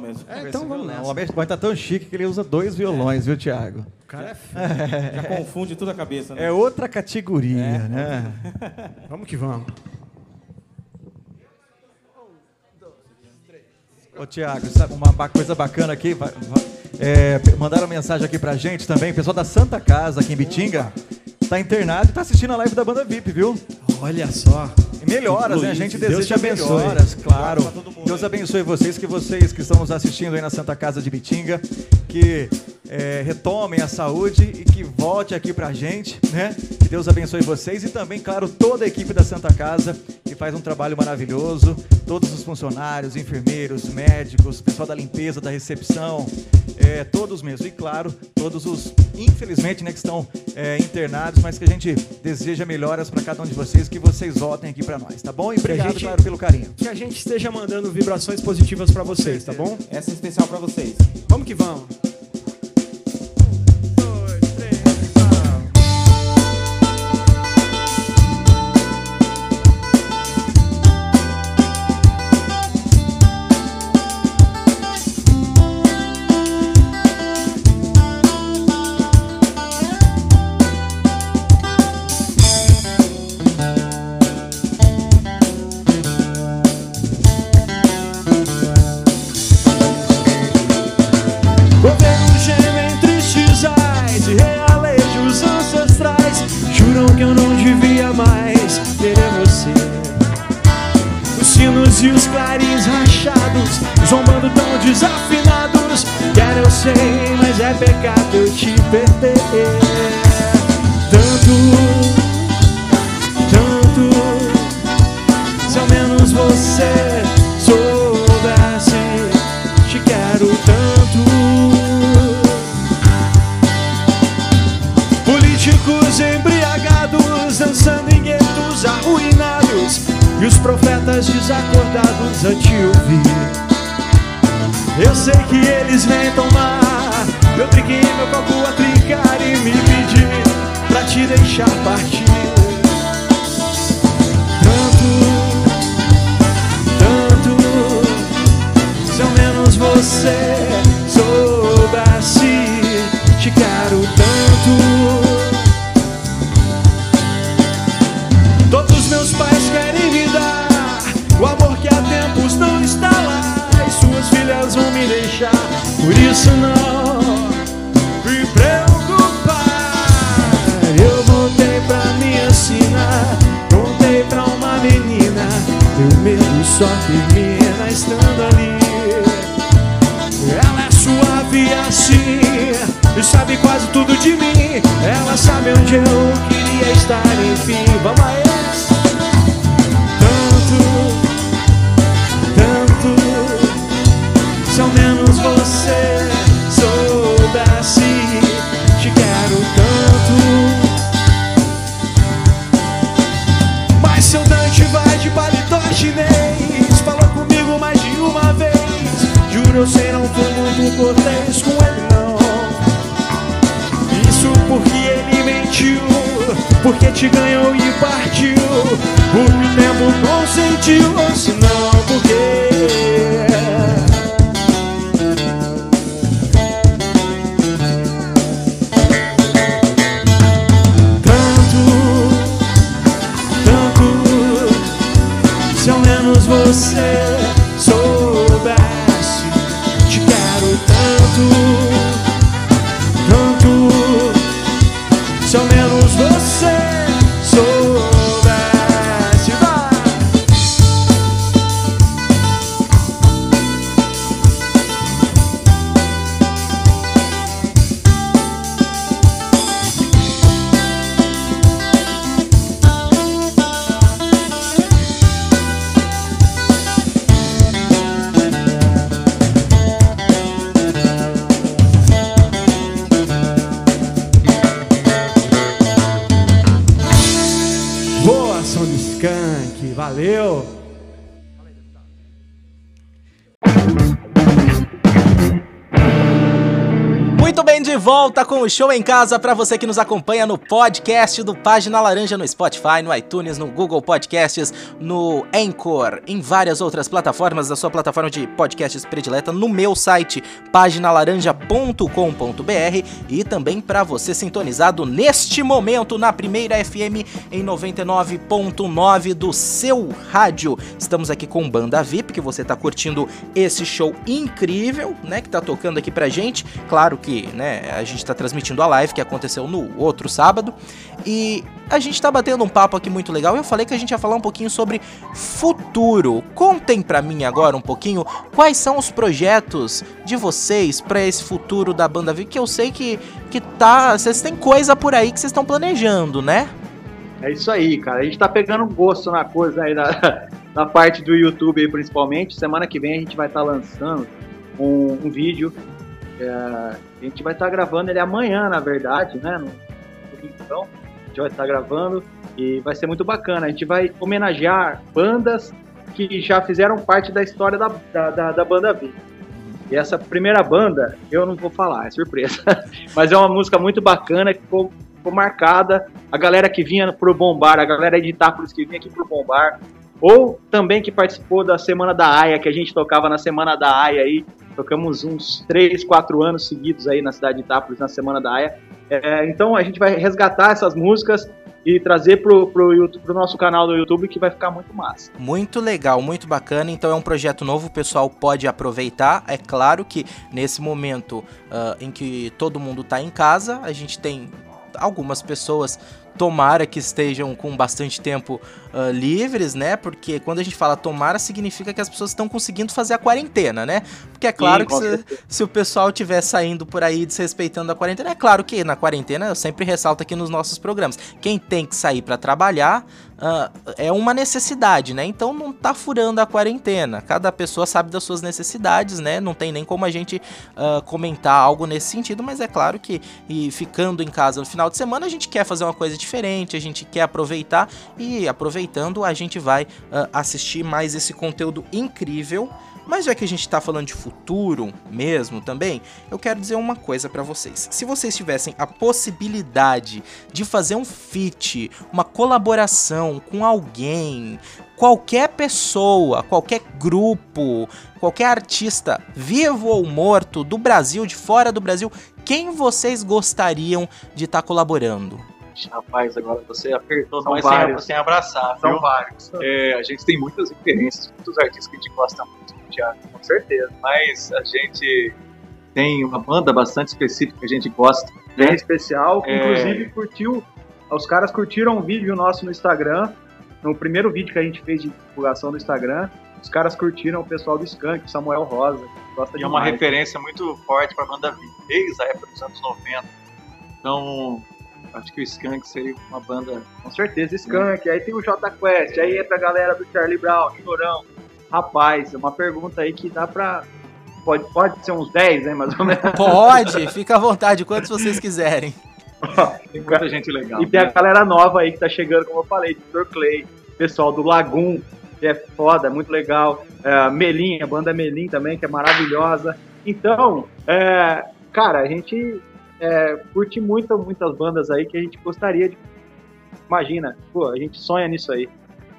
C: Mesmo.
F: É,
C: então vamos nessa.
D: O Alberto Boy tá tão chique que ele usa dois violões, viu, Thiago?
C: O cara é feio.
F: Já confunde tudo a cabeça, né?
D: É outra categoria, né?
C: Vamos que vamos.
D: Ô, Tiago, sabe uma coisa bacana aqui? É, mandaram mensagem aqui pra gente também, pessoal da Santa Casa aqui em Bitinga. Tá internado e tá assistindo a live da banda VIP, viu?
C: Olha só.
D: Melhoras, né? A gente deseja melhoras, claro. Deus abençoe vocês, que vocês que estão nos assistindo aí na Santa Casa de Bitinga, que é, retomem a saúde e que volte aqui pra gente, né? Que Deus abençoe vocês e também, claro, toda a equipe da Santa Casa, que faz um trabalho maravilhoso, todos os funcionários, enfermeiros, médicos, pessoal da limpeza, da recepção, é, todos mesmo. E claro, todos os, infelizmente, né, que estão é, internados, mas que a gente deseja melhoras para cada um de vocês, que vocês voltem aqui para nós, tá bom? E obrigado,
C: gente-
D: claro, pelo carinho.
C: Que a gente esteja mandando vibrações positivas pra vocês, tá bom?
F: Essa é especial pra vocês.
C: Vamos que vamos. Desafinados. Quero eu sei, mas é pecado eu te perder. Tanto, tanto, se ao menos você soubesse, te quero tanto. Políticos embriagados, dançando em guetos arruinados, e os profetas desacordados a te ouvir. Eu sei que eles vêm tomar meu drink meu copo a trincar e me pedir pra te deixar partir. Tanto, tanto, se ao menos você soubesse, te quero tanto. Todos meus pais querem me dar o amor que há tempos não está suas filhas vão me deixar, por isso não me preocupar. Eu voltei pra me ensinar, contei pra uma menina. Meu medo só termina estando ali. Ela é suave assim e sabe quase tudo de mim. Ela sabe onde eu queria estar, enfim. Vamos aí. Tanto, eu sei não fui muito cortês com ele não. Isso porque ele mentiu Porque te ganhou e partiu. O tempo consentiu Ou se não porque
A: Show em Casa para você que nos acompanha no podcast do Página Laranja no Spotify, no iTunes, no Google Podcasts, no Anchor, em várias outras plataformas da sua plataforma de podcasts predileta, no meu site paginalaranja.com.br e também para você sintonizado neste momento na Primeira FM em 99.9 do seu rádio. Estamos aqui com Banda VIP, que você tá curtindo esse show incrível, né, que tá tocando aqui pra gente. Claro que, né, a gente tá transmitindo a live que aconteceu no outro sábado e a gente tá batendo um papo aqui muito legal. Eu falei que a gente ia falar um pouquinho sobre futuro. Contem pra mim agora um pouquinho quais são os projetos de vocês pra esse futuro da Banda VIP, que eu sei que que tá, vocês têm coisa por aí que vocês estão planejando, né?
B: É isso aí, cara. A gente tá pegando gosto na coisa aí, na, na parte do YouTube aí, principalmente. Semana que vem a gente vai estar lançando um, um vídeo. É, a gente vai estar gravando ele amanhã, na verdade, né? No, então, a gente vai estar gravando e vai ser muito bacana. A gente vai homenagear bandas que já fizeram parte da história da, da, da, da banda V. E essa primeira banda, eu não vou falar, é surpresa. Mas é uma música muito bacana que ficou, ficou marcada. A galera que vinha pro Bombar, a galera de Itápolis que vinha aqui pro Bombar, ou também que participou da Semana da Aia, que a gente tocava na Semana da Aia aí. Tocamos uns 3, 4 anos seguidos aí na cidade de Itápolis, na Semana da Aia. É, então a gente vai resgatar essas músicas e trazer pro, pro, YouTube, pro nosso canal do YouTube que vai ficar muito massa.
A: Muito legal, muito bacana. Então é um projeto novo, o pessoal pode aproveitar. É claro que nesse momento ah, em que todo mundo tá em casa, a gente tem algumas pessoas tomara que estejam com bastante tempo uh, livres, né? Porque quando a gente fala tomara, significa que as pessoas estão conseguindo fazer a quarentena, né? Porque é claro Sim, que se, se, o pessoal estiver saindo por aí desrespeitando a quarentena, é claro que na quarentena, eu sempre ressalto aqui nos nossos programas, quem tem que sair para trabalhar uh, é uma necessidade, né? Então não tá furando a quarentena. Cada pessoa sabe das suas necessidades, né? Não tem nem como a gente uh, comentar algo nesse sentido, mas é claro que e ficando em casa no final de semana a gente quer fazer uma coisa diferente, a gente quer aproveitar e aproveitando a gente vai uh, assistir mais esse conteúdo incrível mas já que a gente está falando de futuro mesmo também, eu quero dizer uma coisa para vocês. Se vocês tivessem a possibilidade de fazer um feat, uma colaboração com alguém, qualquer pessoa, qualquer grupo, qualquer artista, vivo ou morto, do Brasil, de fora do Brasil, quem vocês gostariam de estar tá colaborando?
E: Rapaz, agora você apertou São sem, sem abraçar. São viu? vários. É, a gente tem muitas referências, muitos artistas que a gente gosta muito Thiago, com certeza. Mas a gente tem uma banda bastante específica que a gente gosta.
B: Bem especial, que é... inclusive curtiu. Os caras curtiram um vídeo nosso no Instagram, no primeiro vídeo que a gente fez de divulgação no Instagram. Os caras curtiram o pessoal do Skank, Samuel Rosa. Gosta
E: e é uma referência muito forte para a banda desde a época dos anos 90. Então, acho que o Skank seria uma banda.
B: Com certeza, Skank. Aí tem o J Quest, aí entra a galera do Charlie Brown, Chorão, Rapaz, é uma pergunta aí que dá pra. Pode, pode ser uns 10, né? Mais ou menos.
A: Pode, fica à vontade, quantos vocês quiserem.
E: tem muita gente legal.
B: E tem a né? galera nova aí que tá chegando, como eu falei, Dr. Clay, pessoal do Lagoon, que é foda, é muito legal. É, Melim, a banda Melim também, que é maravilhosa. Então, é, cara, a gente é, curte muito, muitas bandas aí que a gente gostaria de. Imagina, pô, a gente sonha nisso aí.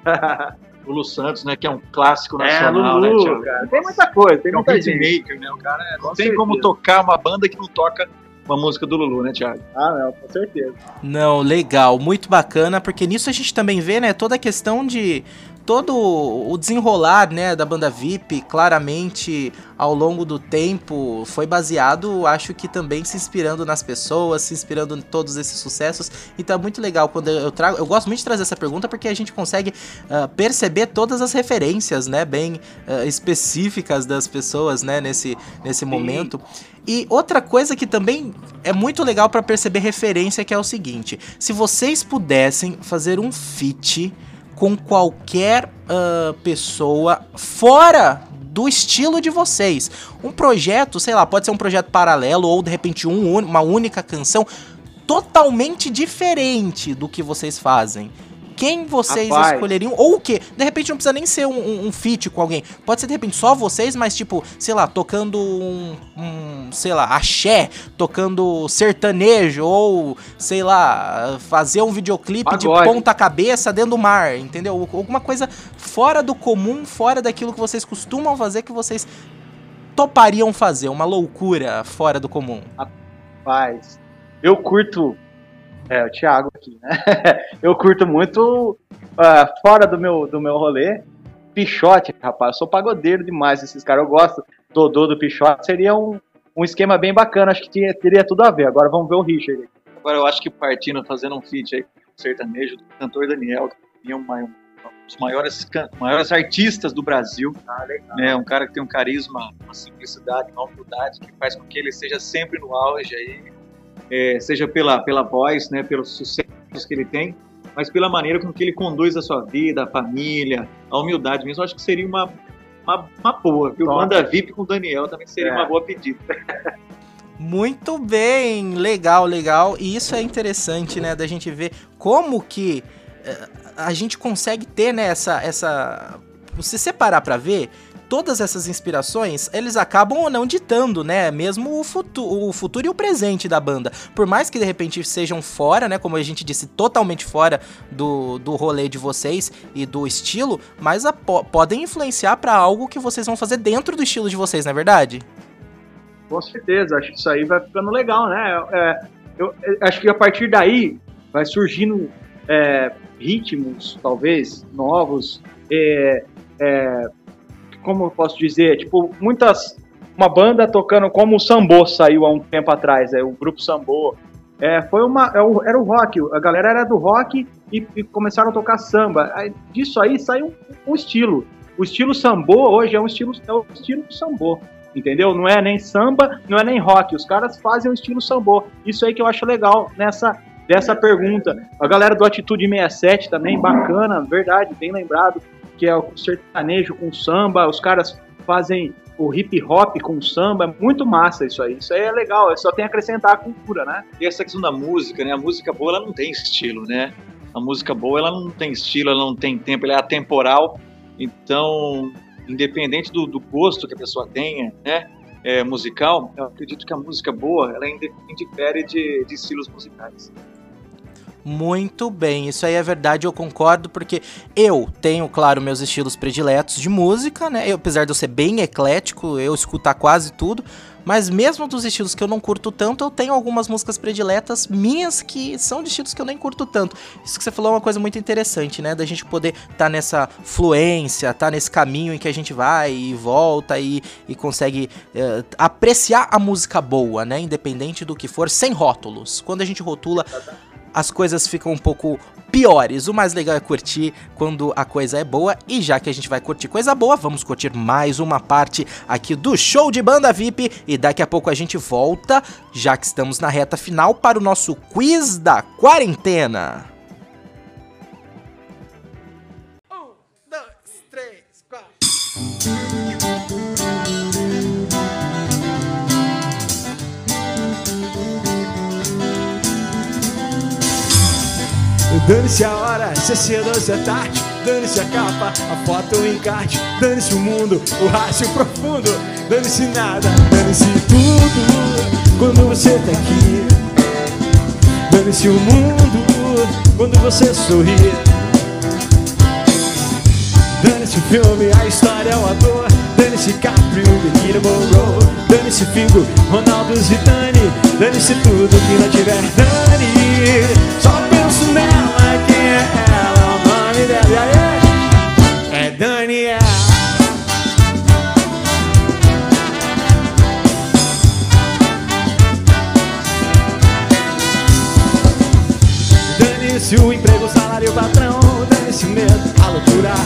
E: Lulu Santos, né? Que é um clássico é, nacional, é, Lulu, né,
B: cara. Tem muita coisa, tem é muita
E: um gente. Maker, né? O cara é, não tem certeza. como tocar uma banda que não toca uma música do Lulu, né, Thiago?
B: Ah, não, com certeza.
A: Não, legal, muito bacana, porque nisso a gente também vê, né, toda a questão de todo o desenrolar, né, da banda VIP, claramente ao longo do tempo foi baseado, acho que também se inspirando nas pessoas, se inspirando em todos esses sucessos. Então é muito legal quando eu trago, eu gosto muito de trazer essa pergunta porque a gente consegue uh, perceber todas as referências, né, bem uh, específicas das pessoas, né, nesse nesse momento. E outra coisa que também é muito legal para perceber referência que é o seguinte: se vocês pudessem fazer um feat com qualquer uh, pessoa fora do estilo de vocês. Um projeto, sei lá, pode ser um projeto paralelo ou de repente um, uma única canção totalmente diferente do que vocês fazem quem vocês Rapaz. escolheriam, ou o que? De repente não precisa nem ser um, um, um feat com alguém. Pode ser de repente só vocês, mas tipo, sei lá, tocando um, um, sei lá, axé, tocando sertanejo, ou sei lá, fazer um videoclipe de ponta cabeça dentro do mar, entendeu? Alguma coisa fora do comum, fora daquilo que vocês costumam fazer, que vocês topariam fazer, uma loucura fora do comum.
B: Rapaz, eu curto é, o Thiago aqui, né? eu curto muito, uh, fora do meu, do meu rolê, Pichote, rapaz. Eu sou pagodeiro demais esses caras. Eu gosto. Dodô do Pichote seria um, um esquema bem bacana. Acho que tinha, teria tudo a ver. Agora vamos ver o Richard.
E: Agora eu acho que partindo, fazendo um feat aí com o sertanejo do cantor Daniel, que é um, um dos maiores, maiores artistas do Brasil. Ah, né? Um cara que tem um carisma, uma simplicidade, uma humildade que faz com que ele seja sempre no auge aí é, seja pela, pela voz, né, pelos sucessos que ele tem, mas pela maneira com que ele conduz a sua vida, a família, a humildade mesmo, eu acho que seria uma, uma, uma boa. Viu? Banda VIP com o Daniel também seria é. uma boa pedida.
A: Muito bem, legal, legal. E isso é interessante, né, da gente ver como que uh, a gente consegue ter né, essa, essa... Se separar para ver, todas essas inspirações, eles acabam ou não ditando, né, mesmo o, futu o futuro e o presente da banda. Por mais que de repente sejam fora, né, como a gente disse, totalmente fora do, do rolê de vocês e do estilo, mas podem influenciar para algo que vocês vão fazer dentro do estilo de vocês, não é verdade?
B: Com certeza, acho que isso aí vai ficando legal, né? É, eu, eu, acho que a partir daí vai surgindo é, ritmos, talvez, novos, é, é como eu posso dizer, tipo, muitas uma banda tocando como o Sambô saiu há um tempo atrás, é o grupo Sambô, É, foi uma, é era o rock, a galera era do rock e, e começaram a tocar samba. Aí, disso aí saiu um, um estilo. O estilo sambô hoje é um estilo, é o estilo sambô, entendeu? Não é nem samba, não é nem rock. Os caras fazem o estilo sambô. Isso aí que eu acho legal nessa dessa pergunta. A galera do Atitude 67 também, bacana, verdade, bem lembrado, que é o sertanejo com samba. Os caras fazem o hip hop com samba, é muito massa isso aí. Isso aí é legal, é só tem a acrescentar a cultura, né?
E: E essa questão da música, né? A música boa, ela não tem estilo, né? A música boa, ela não tem estilo, ela não tem tempo, ela é atemporal. Então, independente do, do gosto que a pessoa tenha, né? É, musical, eu acredito que a música boa, ela inde- indifere de, de estilos musicais.
A: Muito bem, isso aí é verdade, eu concordo, porque eu tenho, claro, meus estilos prediletos de música, né? Eu, apesar de eu ser bem eclético, eu escutar quase tudo, mas mesmo dos estilos que eu não curto tanto, eu tenho algumas músicas prediletas minhas que são de estilos que eu nem curto tanto. Isso que você falou é uma coisa muito interessante, né? Da gente poder estar nessa fluência, tá nesse caminho em que a gente vai e volta e, e consegue eh, apreciar a música boa, né? Independente do que for, sem rótulos. Quando a gente rotula, as coisas ficam um pouco piores. O mais legal é curtir quando a coisa é boa. E já que a gente vai curtir coisa boa, vamos curtir mais uma parte aqui do show de banda VIP. E daqui a pouco a gente volta, já que estamos na reta final, para o nosso quiz da quarentena.
C: Dane-se a hora, se é cedo ou se é tarde Dane-se a capa, a foto ou o encarte. Dane-se o mundo, o rácio profundo. Dane-se nada, dane-se tudo Quando você tá aqui. Dane-se o mundo Quando você sorri. Dane-se o filme, a história, o ator Dane-se Caprio, Benito Monroe. Dane-se Figo, Ronaldo Zidane. Dane-se tudo que não tiver Dane Só penso nela,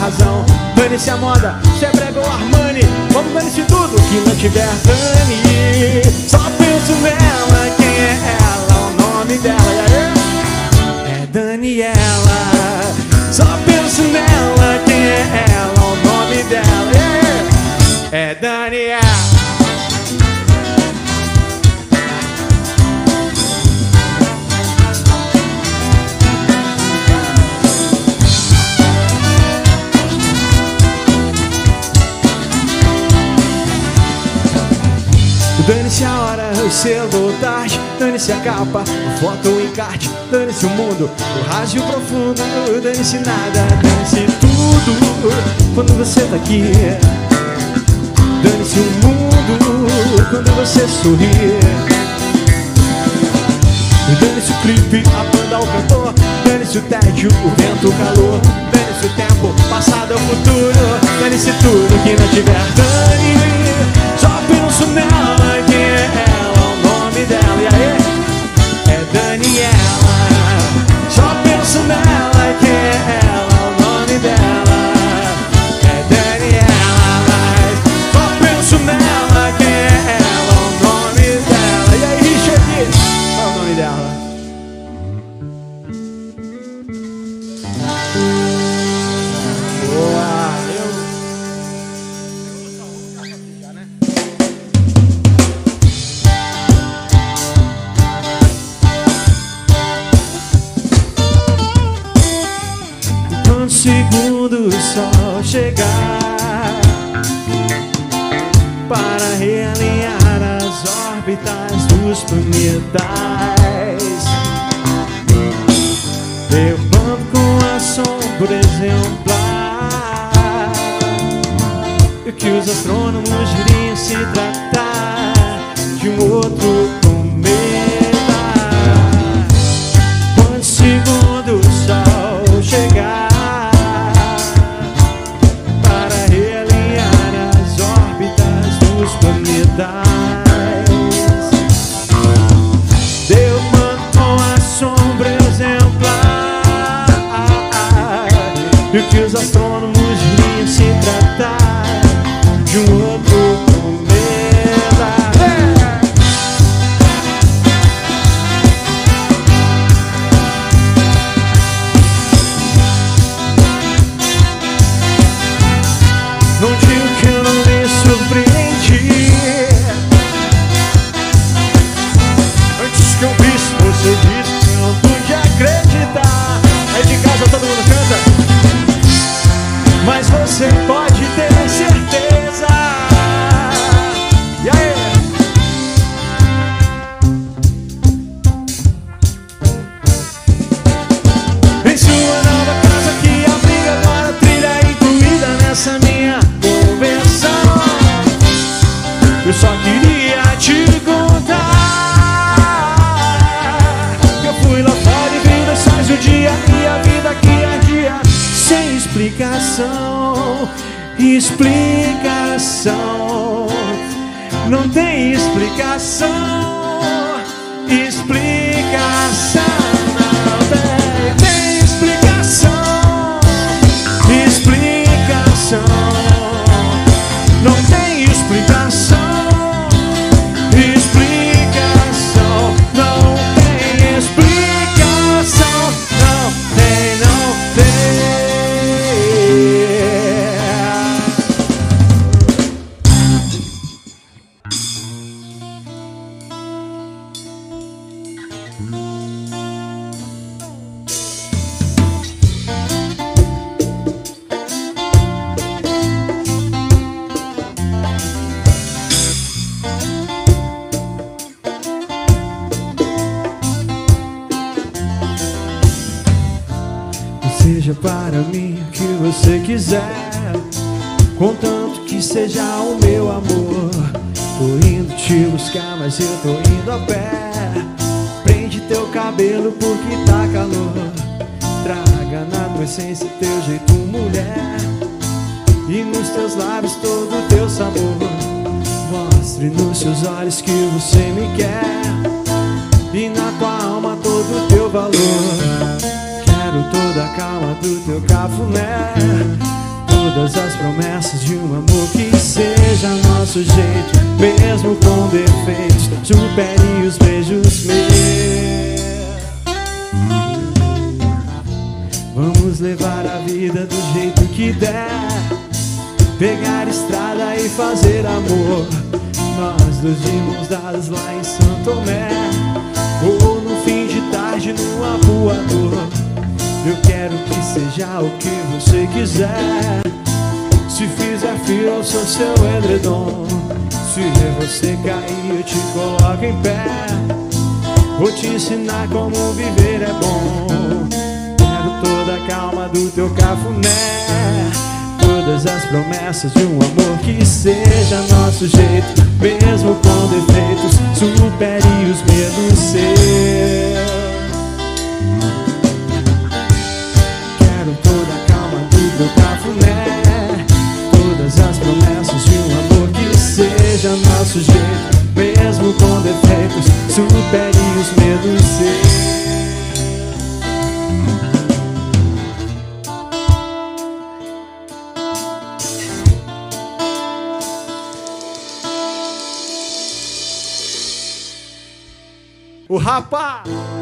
C: razão Dane-se a moda, se é brega ou Armani Vamos dane-se tudo que não tiver Dane Só penso nela, quem é ela? O nome dela? É Daniela Só penso nela, quem é ela? O nome dela? É Daniela o tarde Dane-se a capa, a foto ou encarte. Dane-se o mundo, o rádio profundo. Dane-se nada, dane-se tudo. Quando você tá aqui Dane-se o mundo. Quando você sorri Dane-se o clipe, a banda, o cantor. Dane-se o tédio, o vento, o calor. Dane-se o tempo, passado ou futuro. Dane-se tudo que não tiver Dane. Só penso nela, quem jeito, mesmo com defeitos, supere os medos seus. Quero toda a calma do meu cafuné, todas as promessas de um amor que seja nosso jeito, mesmo com defeitos, supere os medos seus. Rapaz!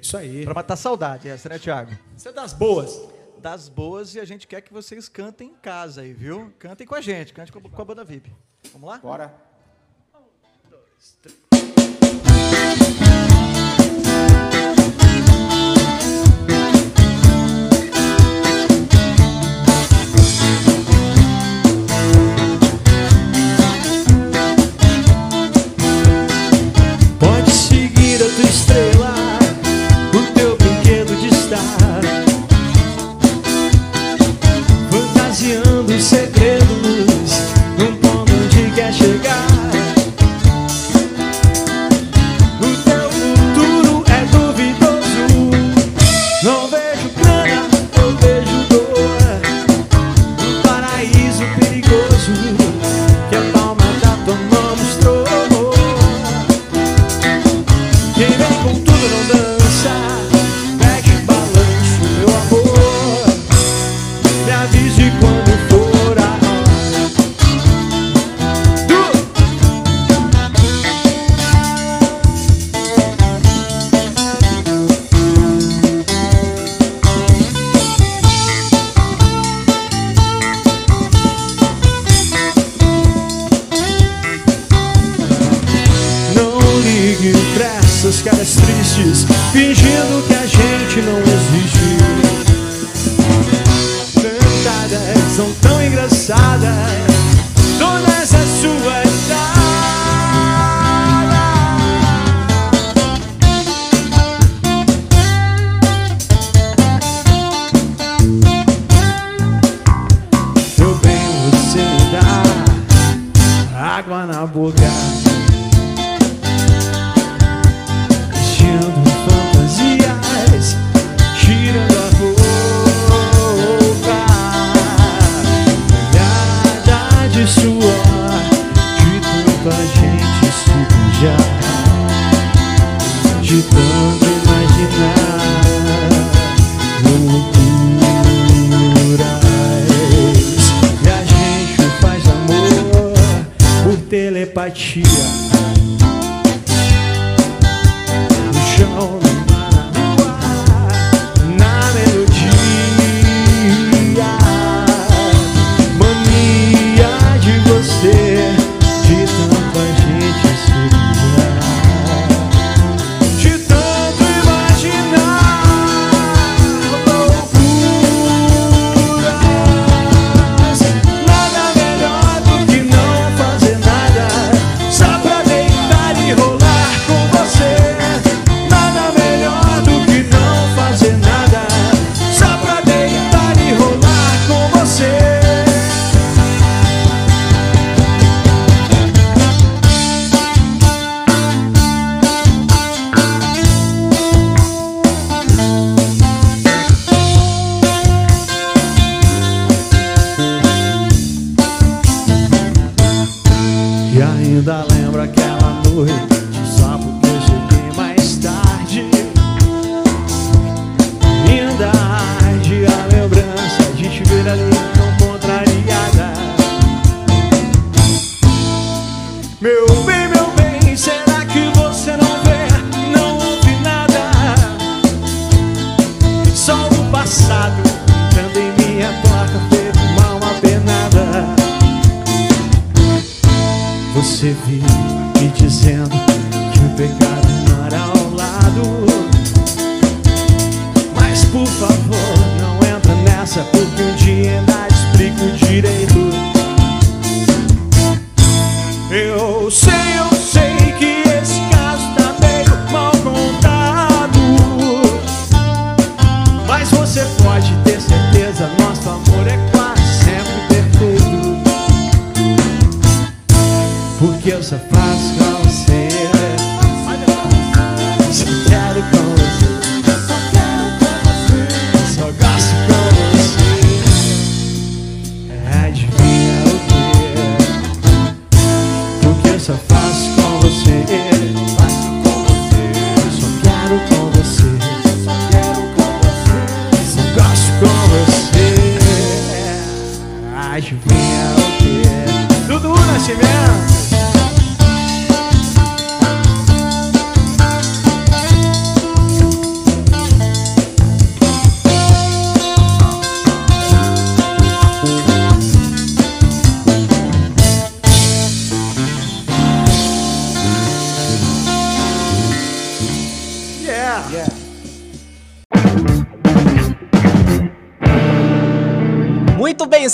G: Isso aí.
D: Para matar saudade, é, essa, né, Thiago
G: Você é das boas.
D: Das boas e a gente quer que vocês cantem em casa aí, viu? Cantem com a gente, cantem com a, com a banda VIP. Vamos lá?
C: Bora.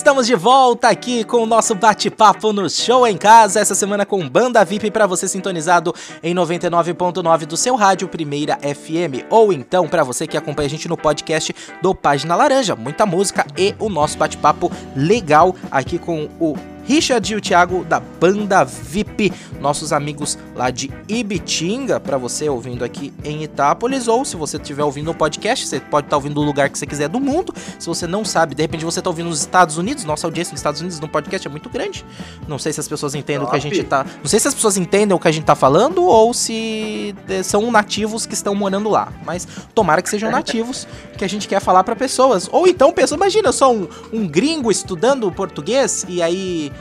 A: Estamos de volta aqui com o nosso bate-papo no Show em Casa, essa semana com Banda VIP para você sintonizado em 99.9 do seu rádio Primeira FM, ou então para você que acompanha a gente no podcast do Página Laranja, muita música e o nosso bate-papo legal aqui com o Richard e o Thiago da Banda VIP, nossos amigos lá de Ibitinga, para você ouvindo aqui em Itápolis, ou se você estiver ouvindo o podcast, você pode estar ouvindo o lugar que você quiser do mundo. Se você não sabe, de repente você está ouvindo nos Estados Unidos, nossa audiência nos Estados Unidos no podcast é muito grande. Não sei se as pessoas entendem o que a
B: Top.
A: gente tá. Não sei se as pessoas entendem o que a gente tá falando ou se eh, são nativos que estão morando lá. Mas tomara que sejam nativos que a gente quer falar para pessoas. Ou então, pessoa, imagina, eu sou um, um gringo estudando português e aí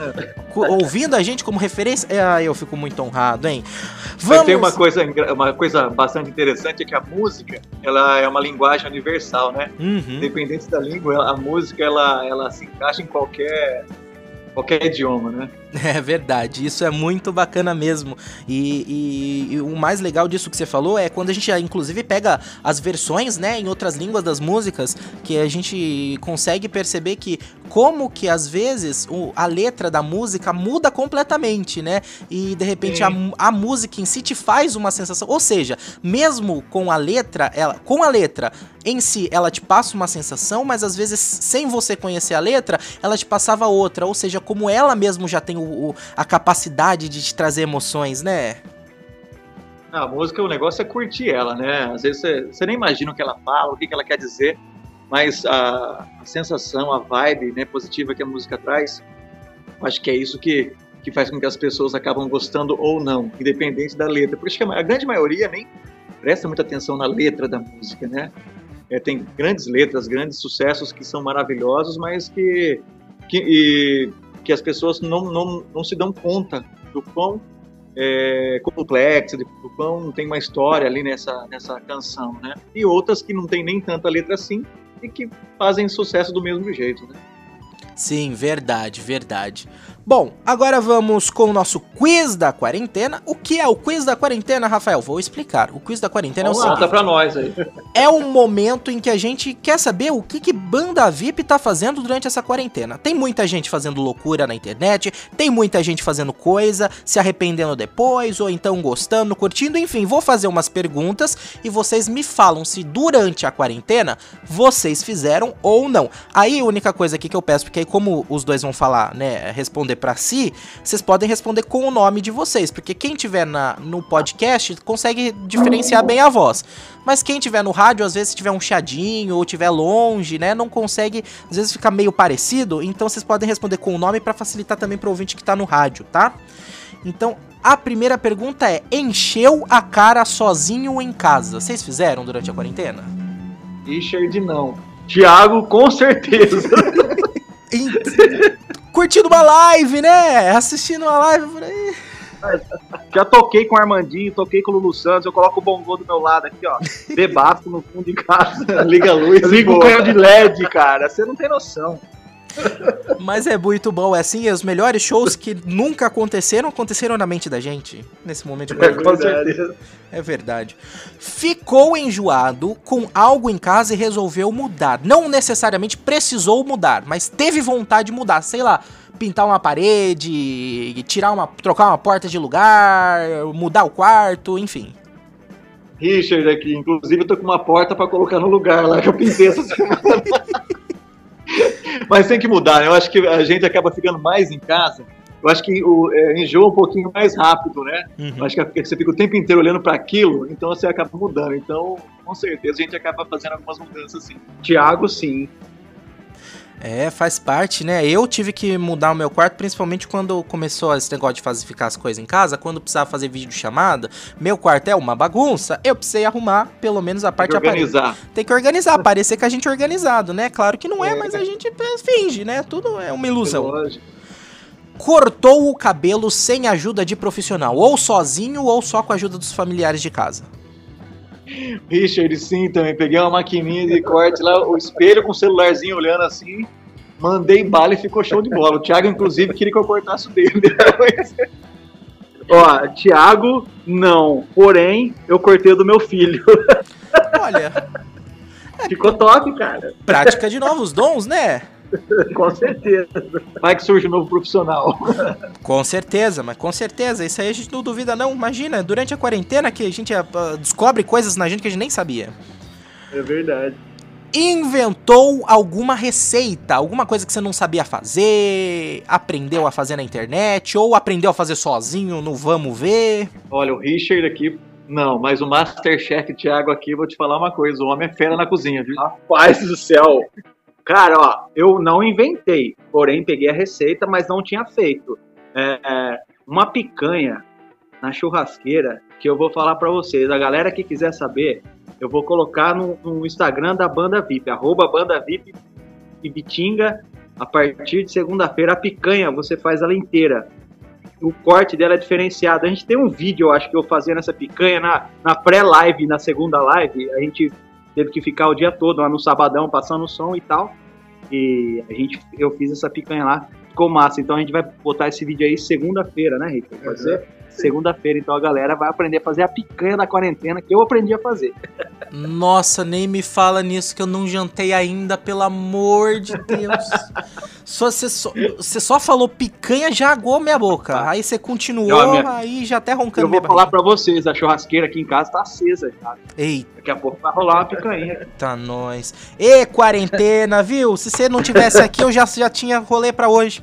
A: ouvindo a gente como referência. Ah, eu fico muito honrado, hein?
E: Mas tem uma coisa, uma coisa bastante interessante é que a música ela é uma linguagem universal, né?
A: Uhum.
E: Independente da língua, a música ela, ela se encaixa em qualquer qualquer idioma, né?
A: É verdade, isso é muito bacana mesmo. E, e- e o mais legal disso que você falou é quando a gente, inclusive, pega as versões, né, em outras línguas das músicas, que a gente consegue perceber que como que às vezes o- a letra da música muda completamente, né? E de repente a, a música em si te faz uma sensação. Ou seja, mesmo com a letra, ela, com a letra em si, ela te passa uma sensação, mas às vezes sem você conhecer a letra, ela te passava outra. Ou seja, como ela mesmo já tem o, o- a capacidade de te trazer emoções, né?
E: A música, o negócio é curtir ela, né? Às vezes você, você nem imagina o que ela fala, o que, que ela quer dizer, mas a, a sensação, a vibe né, positiva que a música traz, acho que é isso que, que faz com que as pessoas acabam gostando ou não, independente da letra. Por isso que a, a grande maioria nem presta muita atenção na letra da música, né? É, tem grandes letras, grandes sucessos que são maravilhosos, mas que, que, e- que as pessoas não, não, não se dão conta do quão é, complexa, do quão tem uma história ali nessa, nessa canção, né? E outras que não tem nem tanta letra assim e que fazem sucesso do mesmo jeito, né?
A: Sim, verdade, verdade. Bom, agora vamos com o nosso quiz da quarentena. O que é o quiz da quarentena, Rafael? Vou explicar. O quiz da quarentena é o seguinte.
E: Conta pra nós aí.
A: é um momento em que a gente quer saber o que, que Banda VIP tá fazendo durante essa quarentena. Tem muita gente fazendo loucura na internet, tem muita gente fazendo coisa, se arrependendo depois, ou então gostando, curtindo, enfim, vou fazer umas perguntas e vocês me falam se durante a quarentena vocês fizeram ou não. Aí a única coisa aqui que eu peço, porque aí como os dois vão falar, né, responder pra si, vocês podem responder com o nome de vocês, porque quem tiver na, no podcast consegue diferenciar bem a voz. Mas quem tiver no rádio, às vezes, se tiver um chiadinho ou tiver longe, né, não consegue, às vezes fica meio parecido, então vocês podem responder com o nome pra facilitar também pro ouvinte que tá no rádio, tá? Então, a primeira pergunta é: encheu a cara sozinho em casa? Vocês fizeram durante a quarentena?
B: Richard, não. Tiago, com certeza.
A: Em- Curtindo uma live, né? Assistindo uma live por aí.
B: Já toquei com o Armandinho, toquei com o Lulu Santos, eu coloco o bongô do meu lado aqui, ó. Bebaço no fundo de casa.
E: Liga a luz.
B: Eu ligo o canhão de LED, cara. Você não tem noção.
A: Mas é muito bom, é assim, os melhores shows que nunca aconteceram, aconteceram na mente da gente. Nesse momento de quarentena.
B: Com certeza.
A: É verdade. Ficou enjoado com algo em casa e resolveu mudar. Não necessariamente precisou mudar, mas teve vontade de mudar. Sei lá, pintar uma parede, tirar uma, trocar uma porta de lugar, mudar o quarto, enfim.
E: Richard aqui, inclusive eu tô com uma porta pra colocar no lugar lá que eu pintei essa semana. Mas tem que mudar, né? Eu acho que a gente acaba ficando mais em casa. Eu acho que o, é, enjoa um pouquinho mais rápido, né?
A: Uhum.
E: Eu acho que é você fica o tempo inteiro olhando pra aquilo, então você acaba mudando. Então, com certeza, a gente acaba fazendo algumas mudanças assim.
B: Tiago, sim.
A: É, faz parte, né? Eu tive que mudar o meu quarto, principalmente quando começou esse negócio de fazer, ficar as coisas em casa. Quando precisava fazer vídeo chamada, meu quarto é uma bagunça. Eu precisei arrumar pelo menos a parte
E: Tem que organizar.
A: Tem que organizar, parecer que a gente é organizado, né? Claro que não é, mas a gente é, finge, né? Tudo é uma ilusão.
E: Lógico.
A: Cortou o cabelo sem ajuda de profissional, ou sozinho ou só com a ajuda dos familiares de casa.
E: Richard, sim, também. Peguei uma maquininha de corte lá, o espelho com o celularzinho olhando assim. Mandei bala e ficou show de bola. O Thiago, inclusive, queria que eu cortasse o dele.
B: Ó, Tiago, não. Porém, eu cortei o do meu filho.
A: Olha,
B: Ficou top, cara.
A: prática de novos dons, né?
B: Com certeza.
E: Vai que surge um novo profissional.
A: Com certeza, mas com certeza. Isso aí a gente não duvida, não. Imagina, durante a quarentena que a gente ah, descobre coisas na gente que a gente nem sabia.
B: É verdade.
A: Inventou alguma receita, alguma coisa que você não sabia fazer, aprendeu a fazer na internet, ou aprendeu a fazer sozinho no Vamos Ver.
E: Olha, o Richard aqui. Não, mas o Masterchef Thiago aqui, vou te falar uma coisa: o homem é fera na cozinha, viu?
B: Rapaz do céu. Cara, ó, eu não inventei, porém peguei a receita, mas não tinha feito. É, é, uma picanha na churrasqueira que eu vou falar pra vocês. A galera que quiser saber, eu vou colocar no, no Instagram da Banda VIP, arroba Banda VIP e Bitinga. A partir de segunda-feira, a picanha você faz ela inteira. O corte dela é diferenciado. A gente tem um vídeo, eu acho, que eu fazendo essa picanha na, na pré-live, na segunda live. A gente teve que ficar o dia todo lá no sabadão passando o som e tal. E a gente, eu fiz essa picanha lá, ficou massa. Então a gente vai botar esse vídeo aí segunda-feira, né, Rico? Pode ser? Segunda-feira, então a galera vai aprender a fazer a picanha da quarentena que eu aprendi a fazer.
A: Nossa, nem me fala nisso que eu não jantei ainda, pelo amor de Deus. Só, você, só, você só falou picanha, já aguou minha boca. Aí você continuou,
B: minha-
A: aí já até roncando
B: Eu vou falar pra vocês, a churrasqueira aqui em casa tá acesa já.
A: Eita
B: Daqui a pouco vai rolar uma picanha.
A: nós. E quarentena, viu? Se você não tivesse aqui, eu já, já tinha rolê pra hoje.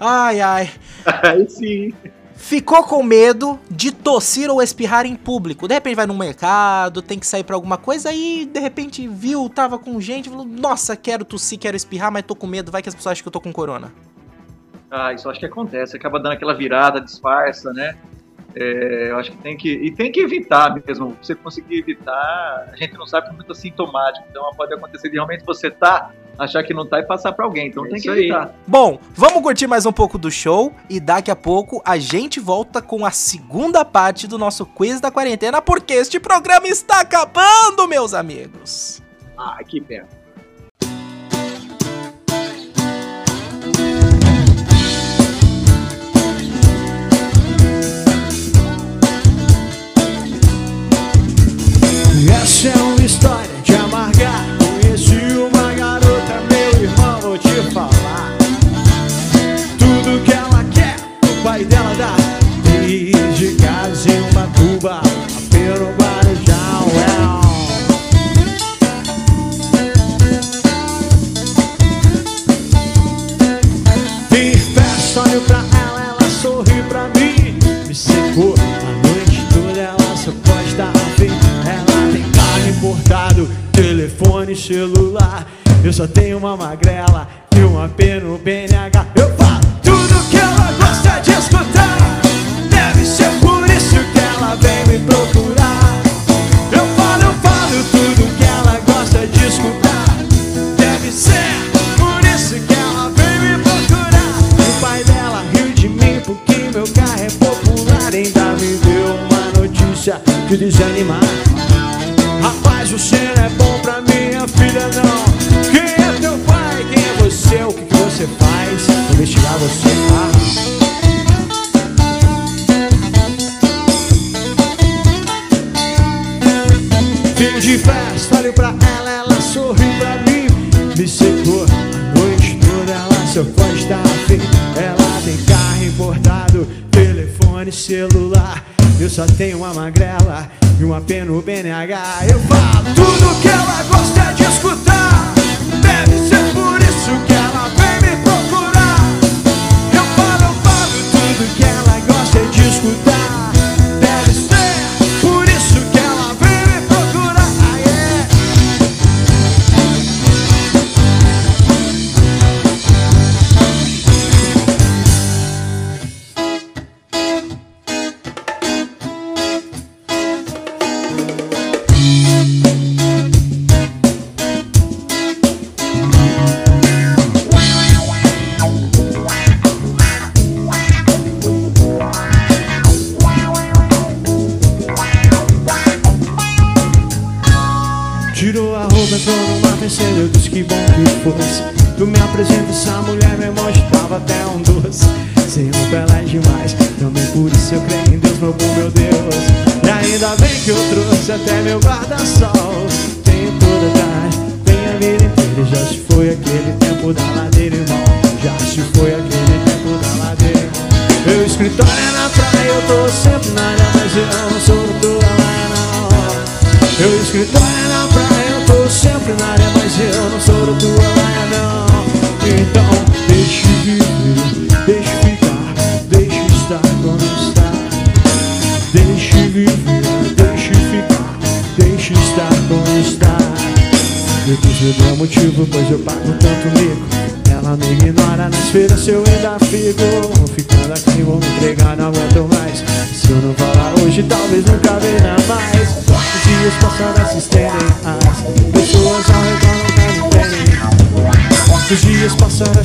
A: Ai, ai.
B: Aí sim.
A: Ficou com medo de tossir ou espirrar em público. De repente vai no mercado, tem que sair pra alguma coisa, aí de repente viu, tava com gente, falou: Nossa, quero tossir, quero espirrar, mas tô com medo, vai que as pessoas acham que eu tô com corona.
E: Ah, isso acho que acontece, acaba dando aquela virada, disfarça, né? É, eu acho que tem que. E tem que evitar mesmo. Você conseguir evitar, a gente não sabe como é muito sintomático. Então pode acontecer de realmente você tá, achar que não tá e passar pra alguém. Então
B: É
E: tem que
B: aí.
E: evitar.
A: Bom, vamos curtir mais um pouco do show e daqui a pouco a gente volta com a segunda parte do nosso quiz da quarentena, porque este programa está acabando, meus amigos.
B: Ah, que pena.
C: Essa é uma história de amargar. Pai dela dá. Desde casa em uma tuba, pelo Guarujá, well. Fiz festa, olho pra ela, ela sorri pra mim. Me secou a noite toda, ela só posta a fim. Ela tem carro importado, telefone celular. Eu só tenho uma magrela e uma P no BNH. Eu falo que ela gosta de escutar. Deve ser por isso que ela vem me procurar. Eu falo, eu falo tudo que ela gosta de escutar. Deve ser por isso que ela vem me procurar. O pai dela riu de mim porque meu carro é popular. e Ainda me deu uma notícia de desanimar. Rapaz, o cheiro é bom pra olho pra ela, ela sorri pra mim. Me secou a noite toda, ela só pode estar afim. Ela tem carro importado, telefone celular. Eu só tenho uma magrela e uma pena no BNH Eu falo tudo que ela gosta de escutar. Deve ser por isso que ela vem me procurar. Eu falo, eu falo tudo que ela gosta de escutar.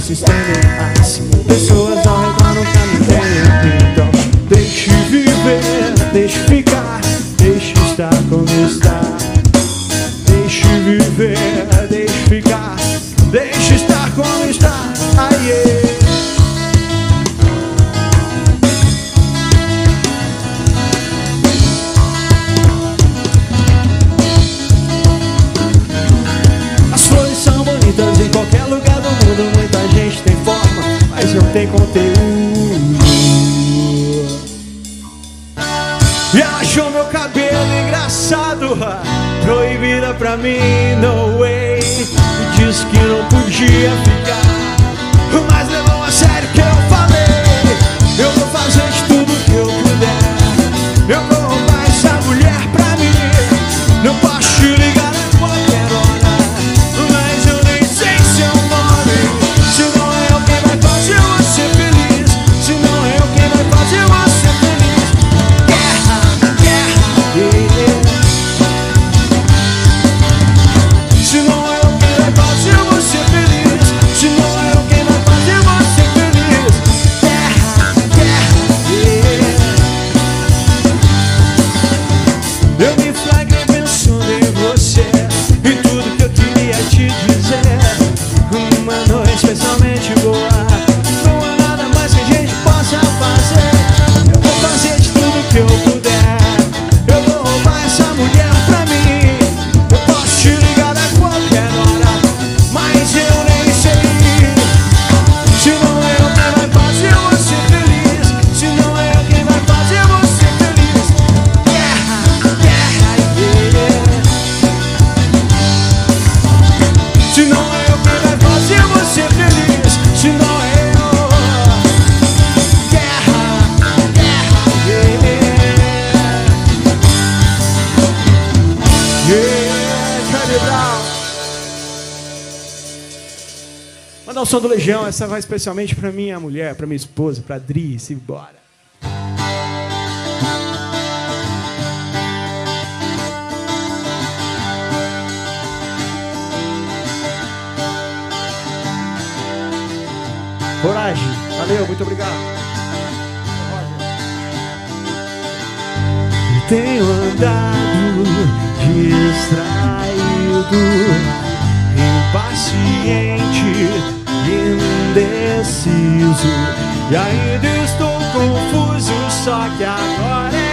C: She's standing vai especialmente para minha mulher, para minha esposa, para Dri, se bora. Coragem. Valeu, muito obrigado. Tenho andado distraído, impaciente e indeciso. E ainda estou confuso, só que agora é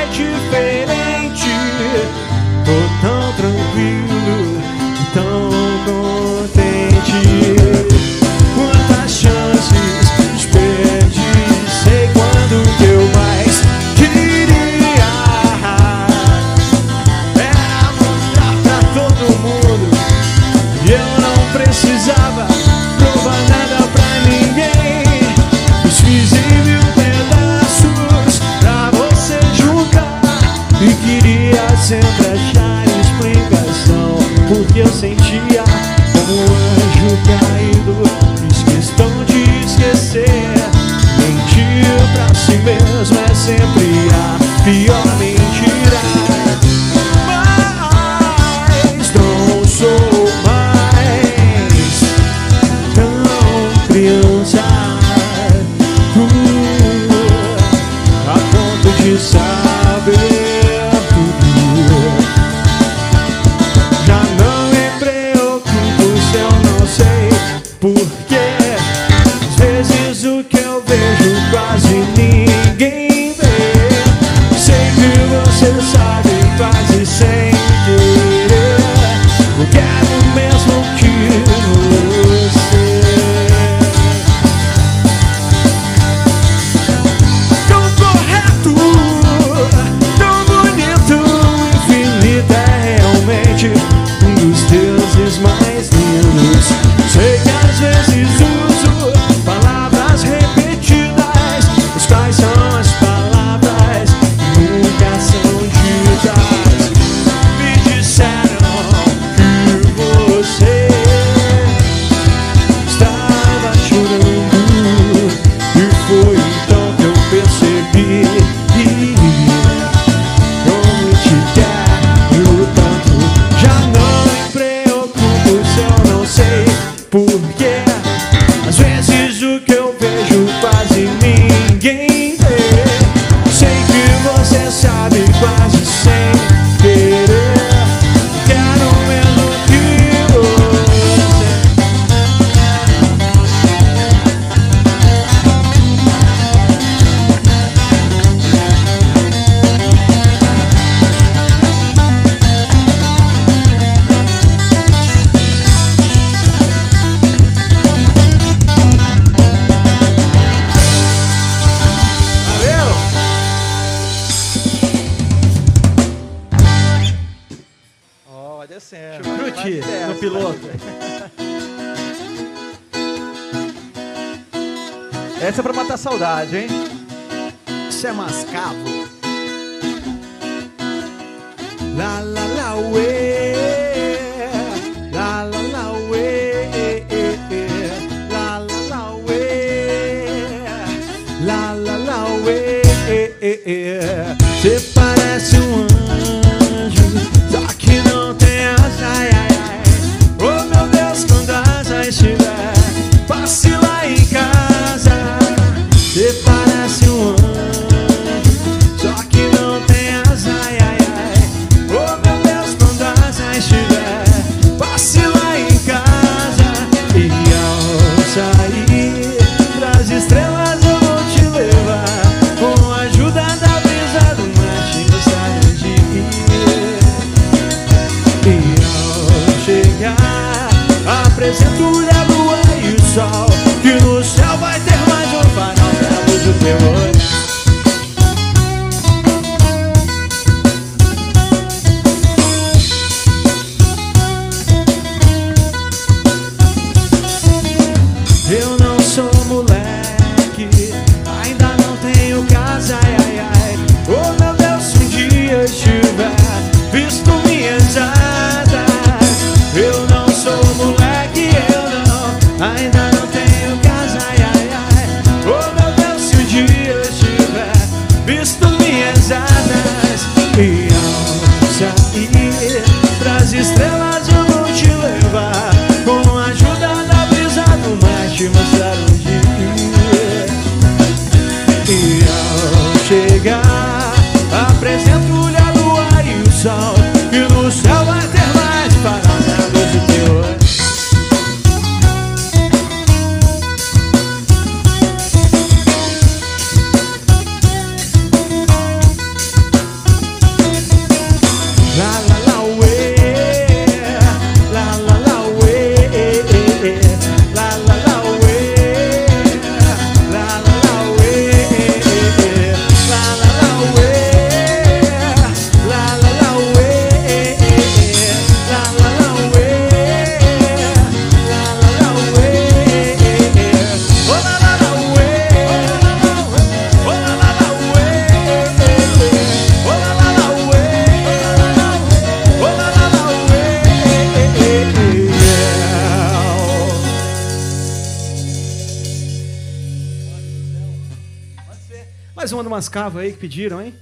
C: aí que pediram, hein?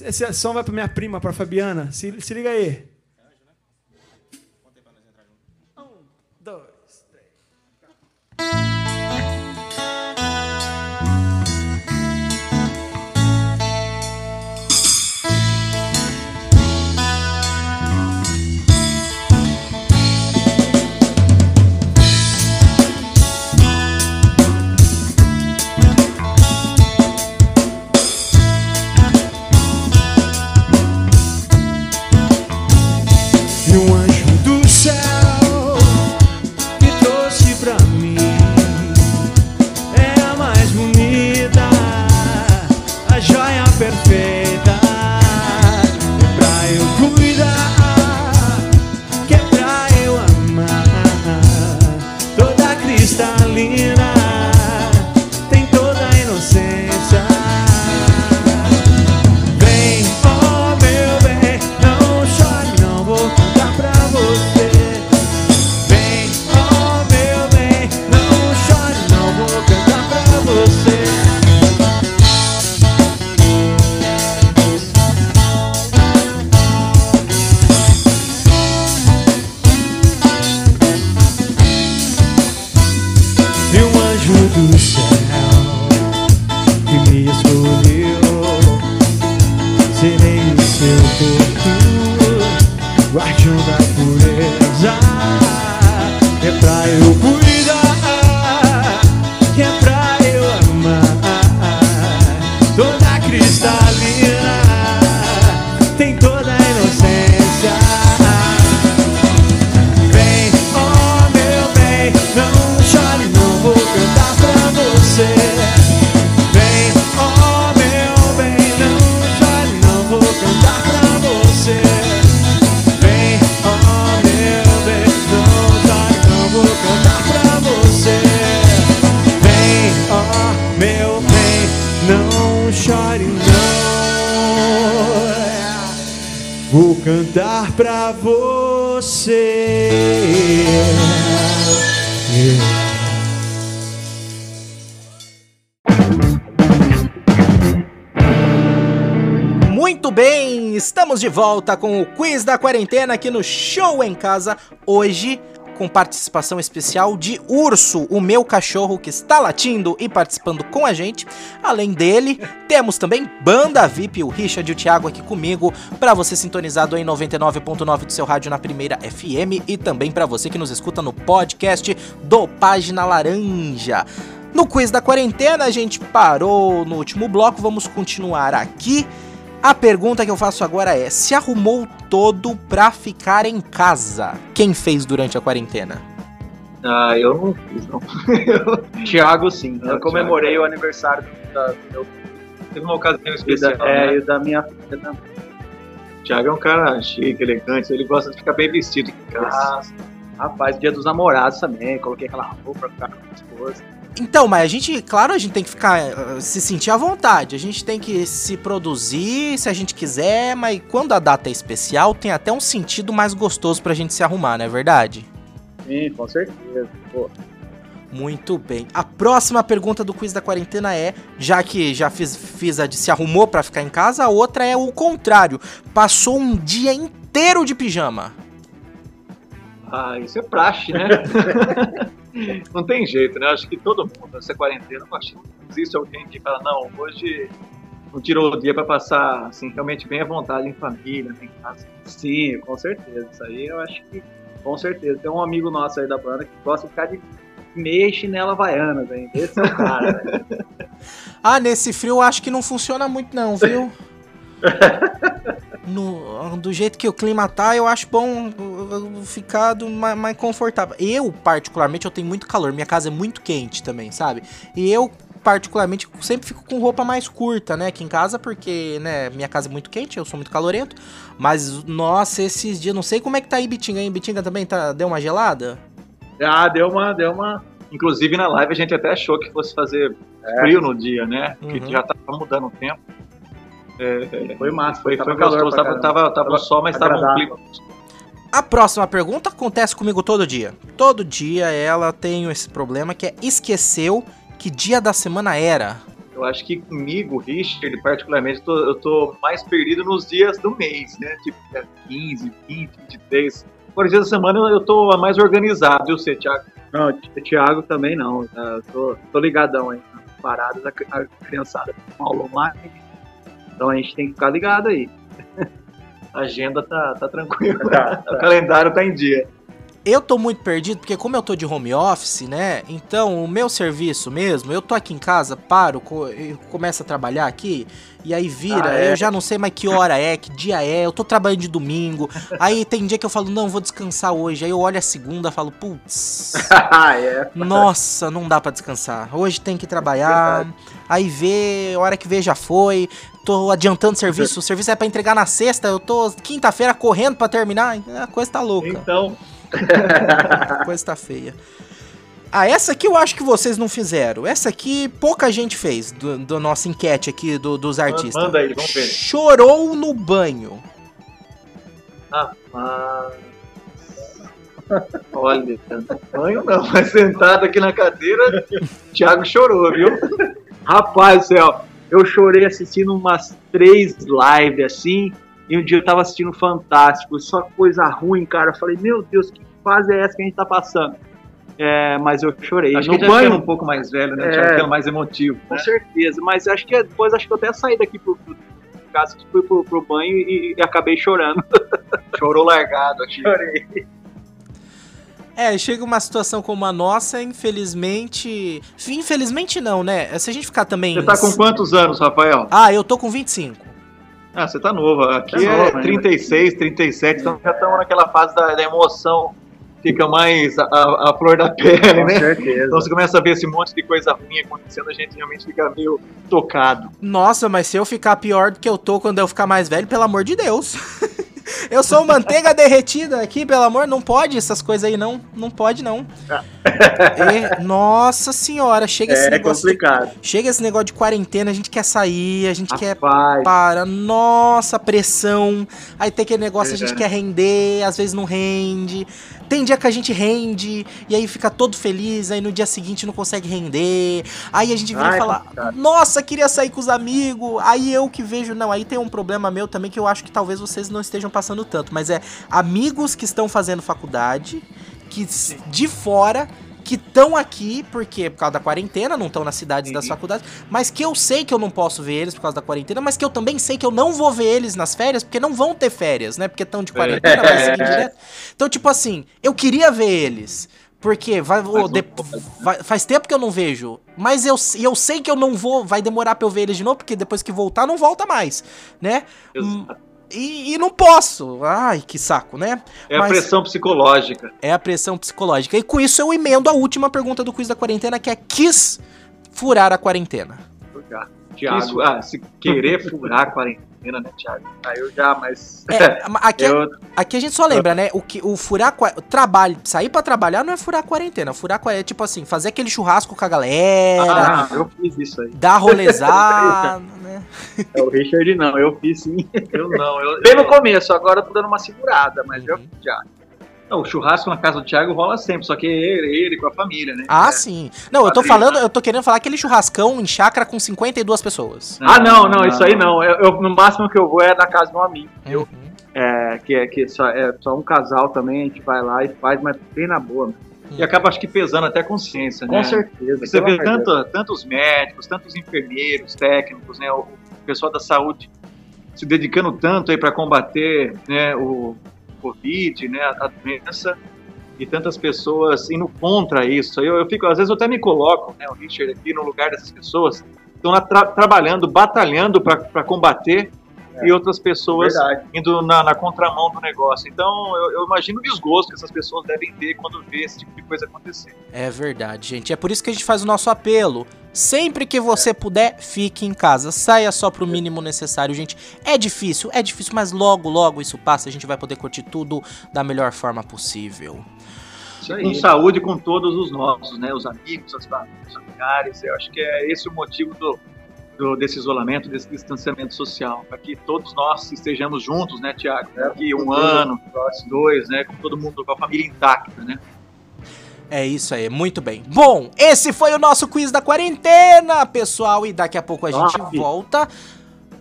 C: Esse som vai pra minha prima, pra Fabiana. Se, se liga aí.
A: De volta com o quiz da quarentena aqui no Show em Casa. Hoje, com participação especial de Urso, o meu cachorro que está latindo e participando com a gente. Além dele, temos também Banda VIP, o Richard e o Thiago aqui comigo, para você sintonizado em 99.9 do seu rádio na primeira FM e também para você que nos escuta no podcast do Página Laranja. No quiz da quarentena, a gente parou no último bloco, vamos continuar aqui. A pergunta que eu faço agora é: se arrumou todo pra ficar em casa? Quem fez durante a quarentena?
E: Ah, eu não fiz, não.
B: Thiago, sim. Eu comemorei o aniversário da, do meu
E: Teve uma ocasião
B: e
E: especial.
B: da, é,
E: né?
B: e da minha filha também.
E: O Thiago é um cara chique, elegante, ele gosta de ficar bem vestido em casa.
B: Ah, rapaz, dia dos namorados também. Coloquei aquela roupa pra ficar com a minha esposa.
A: Então, mas a gente, claro, a gente tem que ficar, eh, se sentir à vontade, a gente tem que se produzir se a gente quiser, mas quando a data é especial, tem até um sentido mais gostoso pra gente se arrumar, não é verdade?
B: Sim, com certeza. Pô,
A: Muito bem. A próxima pergunta do quiz da quarentena é, já que já fiz, fiz a de se arrumou pra ficar em casa, a outra é o contrário. Passou um dia inteiro de pijama.
E: Ah, isso é praxe, né? não tem jeito, né? Acho que todo mundo, nessa quarentena, eu acho que não existe alguém que fala, não, hoje não tirou o dia pra passar, assim, realmente bem à vontade em família, em casa.
B: Sim, com certeza. Isso aí eu acho que com certeza. Tem um amigo nosso aí da banda que gosta de ficar de meia chinela havaiana, velho. Esse é o cara.
A: Ah, nesse frio eu acho que não funciona muito não, viu? No- do jeito que o clima tá, eu acho bom ficar do- mais, mais confortável. Eu, particularmente, eu tenho muito calor. Minha casa é muito quente também, sabe? E eu, particularmente, sempre fico com roupa mais curta, né? Aqui em casa, porque, né, minha casa é muito quente, eu sou muito calorento. Mas, nossa, esses dias, não sei como é que tá aí Bitinga. Aí Bitinga também tá, deu uma gelada?
B: Ah, deu uma, deu uma.
E: Inclusive na live a gente até achou que fosse fazer frio no dia, né? Porque
A: Uhum.
E: já tava mudando o tempo. É,
B: Foi massa,
E: foi, foi
B: calor
E: gostoso, tava, tava, tava sol, mas tava um
B: agradável.
E: clima.
A: A próxima pergunta acontece comigo todo dia. Todo dia ela tem esse problema que é esqueceu que dia da semana era.
E: Eu acho que comigo, Richard, particularmente, eu tô, eu tô mais perdido nos dias do mês, né? Tipo, dia 15, 20, 23. Por dias da semana eu tô mais organizado, viu, você, Thiago?
B: Não, o Thiago também não. tá? Eu tô, tô ligadão aí nas paradas da a criançada. Paulo mais. Então a gente tem que ficar ligado aí.
E: A agenda tá, tá tranquila.
B: Tá,
E: O calendário tá em dia.
A: Eu tô muito perdido porque como eu tô de home office, né? Então o meu serviço mesmo, eu tô aqui em casa, paro, começo a trabalhar aqui e aí vira,
B: Ah, é?
A: eu já não sei mais que hora é, que dia é, eu tô trabalhando de domingo. aí tem dia que eu falo, não, vou descansar hoje. Aí eu olho a segunda, falo, putz,
B: ah, é.
A: nossa, não dá pra descansar. Hoje tem que trabalhar. Aí vê, hora que vê já foi. Tô adiantando serviço, o serviço é pra entregar na sexta, eu tô quinta-feira correndo pra terminar. A coisa tá louca.
E: Então,
A: coisa tá feia. Ah, essa aqui eu acho que vocês não fizeram. Essa aqui pouca gente fez do, do nossa enquete aqui do- dos artistas.
E: manda aí, vamos ver.
A: Chorou no banho.
E: Ah, olha, banho não, mas sentado aqui na cadeira, Thiago chorou, viu?
B: Rapaz do céu, eu chorei assistindo umas três lives assim, e um dia eu tava assistindo Fantástico, só coisa ruim, cara. Eu falei, meu Deus, que fase é essa que a gente tá passando? É, mas eu chorei.
E: Acho
B: no
E: que já
B: banho,
E: um pouco mais velho, né?
B: É.
E: Ficando mais emotivo.
B: com
E: né?
B: certeza, mas acho que depois acho que eu até saí daqui pro, pro casa, fui pro, pro banho e, e acabei chorando.
E: Chorou largado aqui.
B: Chorei.
A: É, chega uma situação como a nossa, infelizmente. Infelizmente não, né? Se a gente ficar também.
E: Você tá com quantos anos, Rafael?
A: Ah, eu tô com 25.
E: Ah, você tá novo. Aqui
B: Tá
E: é
B: novo ainda.
E: 36, 37, então já estamos naquela fase da, da emoção. Fica mais a, a- a flor da pele, né?
B: certeza.
E: Então você começa a ver esse monte de coisa ruim acontecendo, a gente realmente fica meio tocado.
A: Nossa, mas se eu ficar pior do que eu tô quando eu ficar mais velho, pelo amor de Deus. eu sou manteiga derretida aqui, pelo amor, não pode essas coisas aí, não. Não pode, não. É, nossa senhora, chega esse
B: É
A: negócio. de-
B: complicado.
A: chega esse negócio de quarentena, a gente quer sair, a gente quer
B: Rapaz,
A: para, nossa, pressão. Aí tem aquele negócio, a gente
E: É.
A: quer render, às vezes não rende. Tem dia que a gente rende, e aí fica todo feliz, aí no dia seguinte não consegue render. Aí a gente vira e
B: Ai,
A: fala,
B: complicado.
A: nossa, queria sair com os amigos. Aí eu que vejo, não, aí tem um problema meu também que eu acho que talvez vocês não estejam passando tanto, mas é amigos que estão fazendo faculdade, que s- de fora que estão aqui, porque por causa da quarentena, não estão nas cidades das
E: Uhum.
A: faculdades, mas que eu sei que eu não posso ver eles por causa da quarentena, mas que eu também sei que eu não vou ver eles nas férias, porque não vão ter férias, né? Porque estão de quarentena, vai seguir direto. Então, tipo assim, eu queria ver eles. Porque vai,
E: não
A: de- vai- faz tempo que eu não vejo. Mas eu, eu sei que eu não vou. Vai demorar pra eu ver eles de novo, porque depois que voltar, não volta mais, né? Hum, E, e não posso. Ai, que saco, né?
E: É a
A: Mas-
E: pressão psicológica.
A: É a pressão psicológica. E com isso eu emendo a última pergunta do quiz da quarentena, que é: quis furar a quarentena?
B: Thiago.
E: Isso, ah, se querer furar a quarentena, né, Thiago?
B: Ah, eu já, mas.
A: É, aqui,
B: Eu,
A: aqui a gente só lembra, né? O, que, o furar o trabalho, sair pra trabalhar não é furar a quarentena. Furar a quarentena é tipo assim, fazer aquele churrasco com a galera,
B: ah, eu fiz isso aí.
A: dar rolezada, né?
B: É o Richard não, eu fiz sim.
E: Eu não, eu,
B: Bem no começo, agora eu tô dando uma segurada, mas eu
A: Uhum.
B: já.
E: Não, o churrasco na casa do Thiago rola sempre, só que ele, ele com a família, né?
A: Ah,
E: É.
A: sim. Não, eu tô falando, eu tô querendo falar aquele churrascão em chácara com 52 pessoas.
B: Ah, não, não, isso aí não. Eu, eu- no máximo que eu vou é na casa de um amigo.
A: Uhum.
B: É, que é, que só, é só um casal também, a gente vai lá e faz, mas bem na boa.
E: E acaba, acho que, pesando até a consciência, né?
B: Com certeza.
E: Você vê tanto, tantos médicos, tantos enfermeiros, técnicos, né? O pessoal da saúde se dedicando tanto aí para combater né, o Covid, né, a, doença, e tantas pessoas indo contra isso. Eu, eu fico, às vezes eu até me coloco, né, o Richard aqui no lugar dessas pessoas, estão lá tra- trabalhando, batalhando para combater, e outras pessoas
B: Verdade.
E: indo na, na contramão do negócio. Então, eu, eu imagino o desgosto que essas pessoas devem ter quando vê esse tipo de coisa acontecer.
A: É verdade, gente. É por isso que a gente faz o nosso apelo. Sempre que você puder, fique em casa. Saia só pro mínimo necessário, gente. É difícil, é difícil, mas logo, logo isso passa. A gente vai poder curtir tudo da melhor forma possível.
E: Com saúde com todos os nossos, né? Os amigos, as famílias, os familiares. Eu acho que é esse o motivo do, do, desse isolamento, desse distanciamento social, para que todos nós estejamos juntos, né, Tiago? Daqui um ano, dois, né, com todo mundo, com a família intacta, né?
A: É isso aí, muito bem. Bom, esse foi o nosso quiz da quarentena, pessoal, e daqui a pouco a gente volta.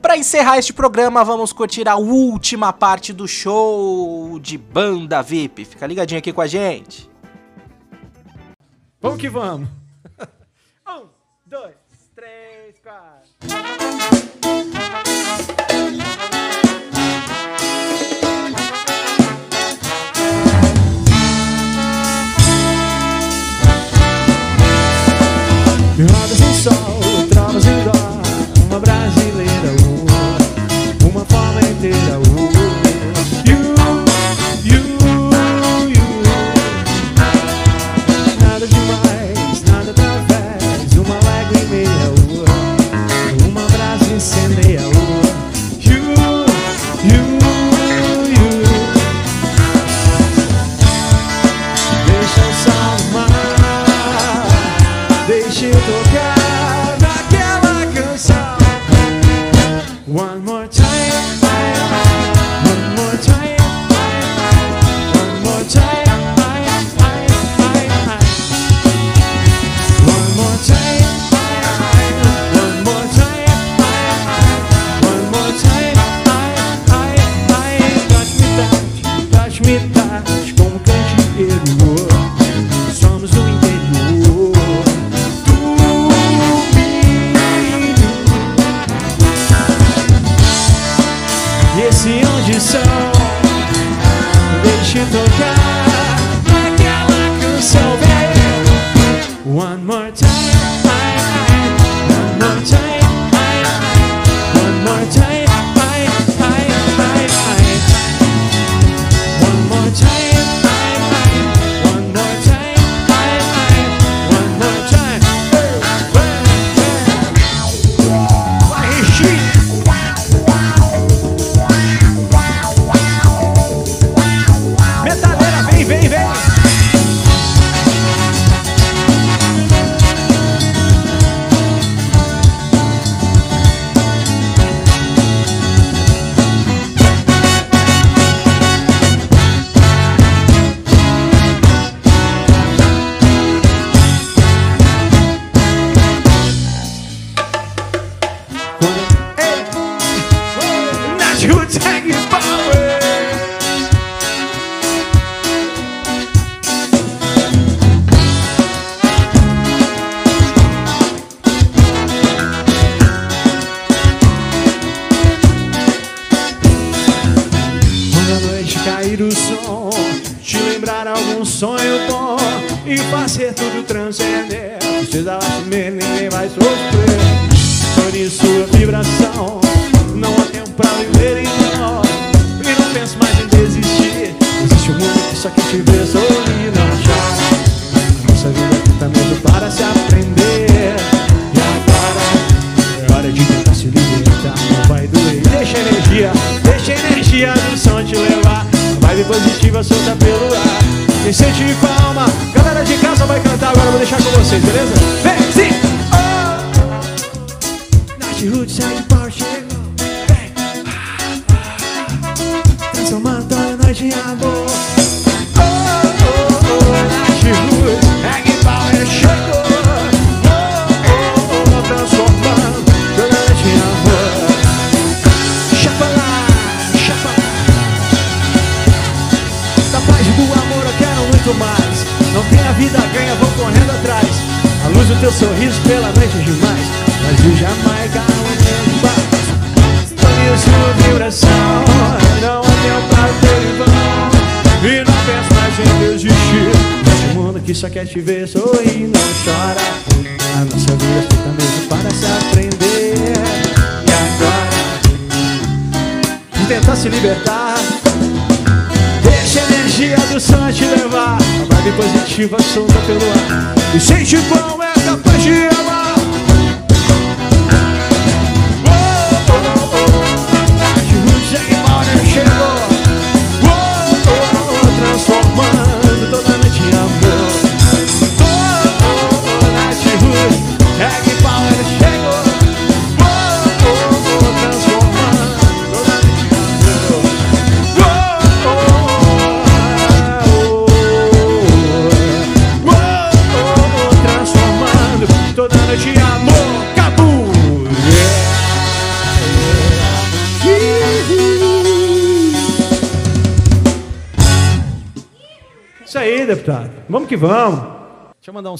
A: Para encerrar este programa, vamos curtir a última parte do show de banda VIP. Fica ligadinho aqui com a gente.
C: Vamos que vamos. um, dois.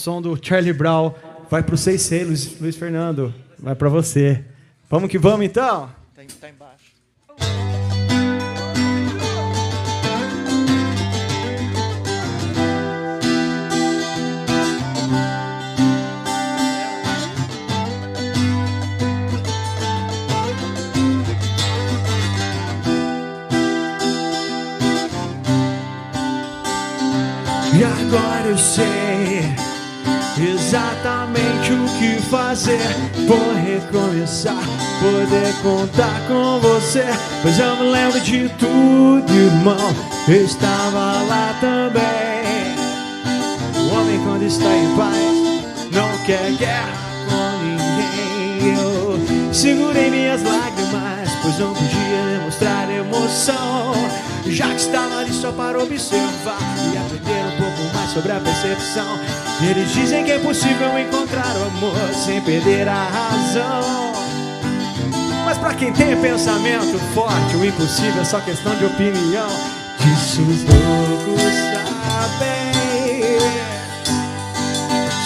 C: Som do Charlie Brown. Vai pro 6C, Luiz, Luiz Fernando. Vai pra você. Vamos que vamos, então? De tudo, irmão. Eu estava lá também. O homem, quando está em paz, não quer guerra com ninguém. Eu segurei minhas lágrimas, pois não podia demonstrar emoção. Já que estava ali só para observar e aprender um pouco mais sobre a percepção. Eles dizem que é possível encontrar o amor sem perder a razão. Mas pra quem tem pensamento forte, o impossível é só questão de opinião. Disso os loucos sabem.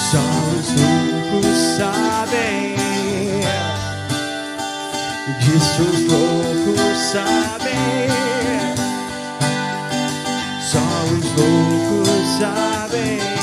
C: Só os loucos sabem. Disso os loucos sabem. Só os loucos sabem.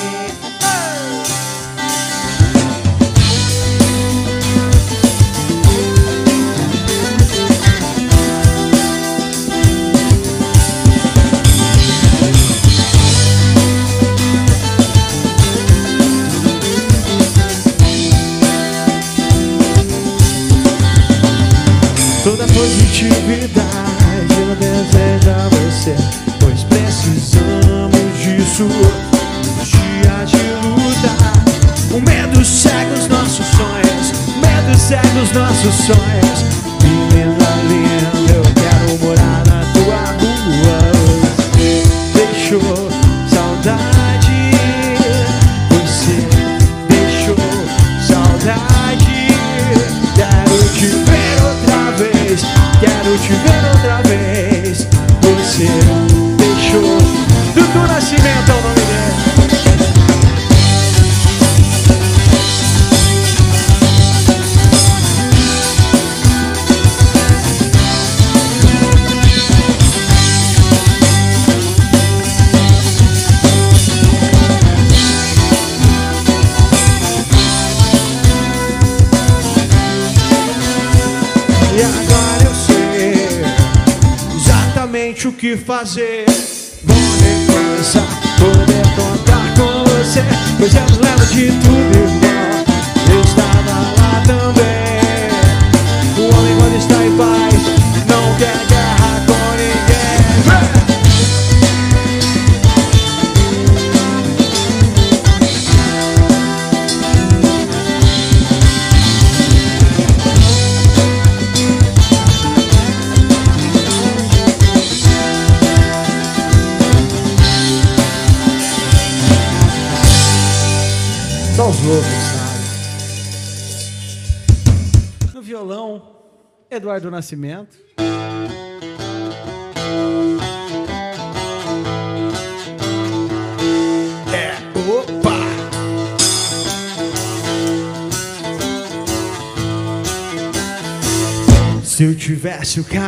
C: Fazer. Nascimento. É, opa! Se eu tivesse o canudinho,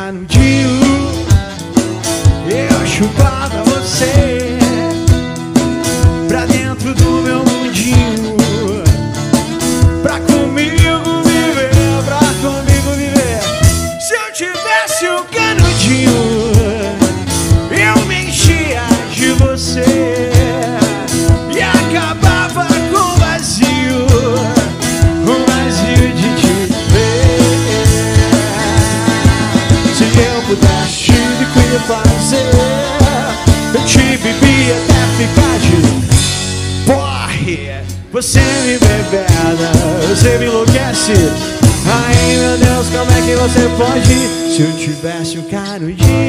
C: eu tivesse um canudinho, eu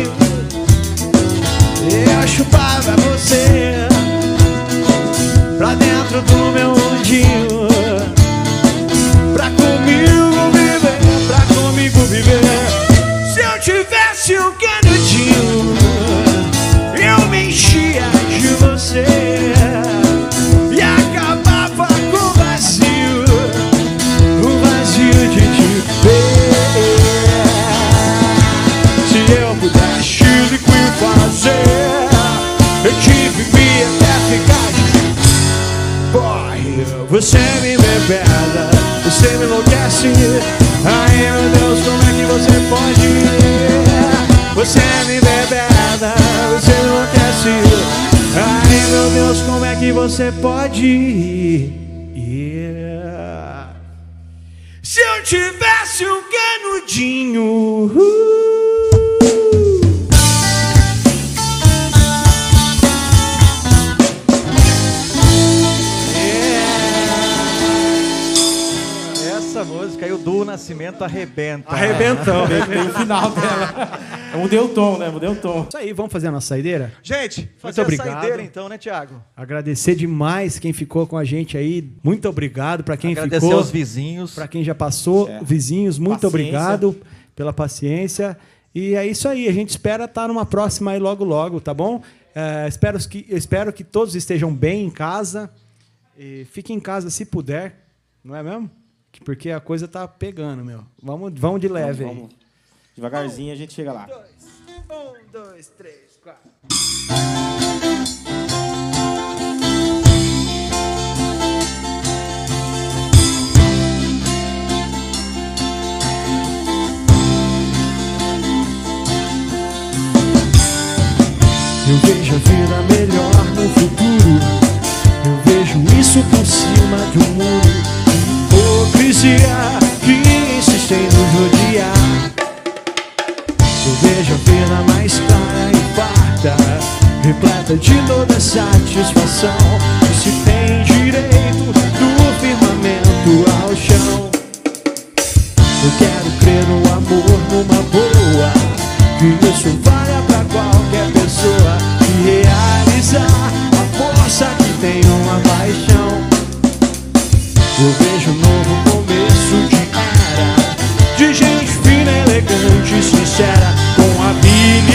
D: arrebenta.
C: Arrebentão.
F: Tem o final dela. Eu mudei o tom, né? Mudei o tom.
H: Isso aí, vamos fazer a nossa saideira?
D: Gente, fazer
H: Muito
D: a
H: obrigado.
D: saideira então, né, Thiago?
H: Agradecer demais quem ficou com a gente aí. Muito obrigado para quem
D: Agradecer
H: ficou.
D: aos vizinhos.
H: Para quem já passou,
F: É.
H: vizinhos, muito
F: Paciência.
H: obrigado pela paciência. E é isso aí, a gente espera estar numa próxima aí logo logo, tá bom? É, espero, que, espero que todos estejam bem em casa. E fiquem em casa se puder, não é mesmo? Que- Porque a coisa tá pegando, meu. Vamos, vamos de leve
F: Vamos, vamos. Devagarzinho a gente chega lá.
H: aí. Um, dois, três, quatro.
C: Eu vejo a vida melhor no futuro. Eu vejo isso por cima de um muro. Hipocrisia que insiste em nos odiar. Eu vejo a mais clara e farta, repleta de toda satisfação. Que se tem direito do firmamento ao chão. Eu quero crer no amor, numa boa. Que isso valha pra qualquer pessoa. E realizar a força que tem uma paixão. Eu vejo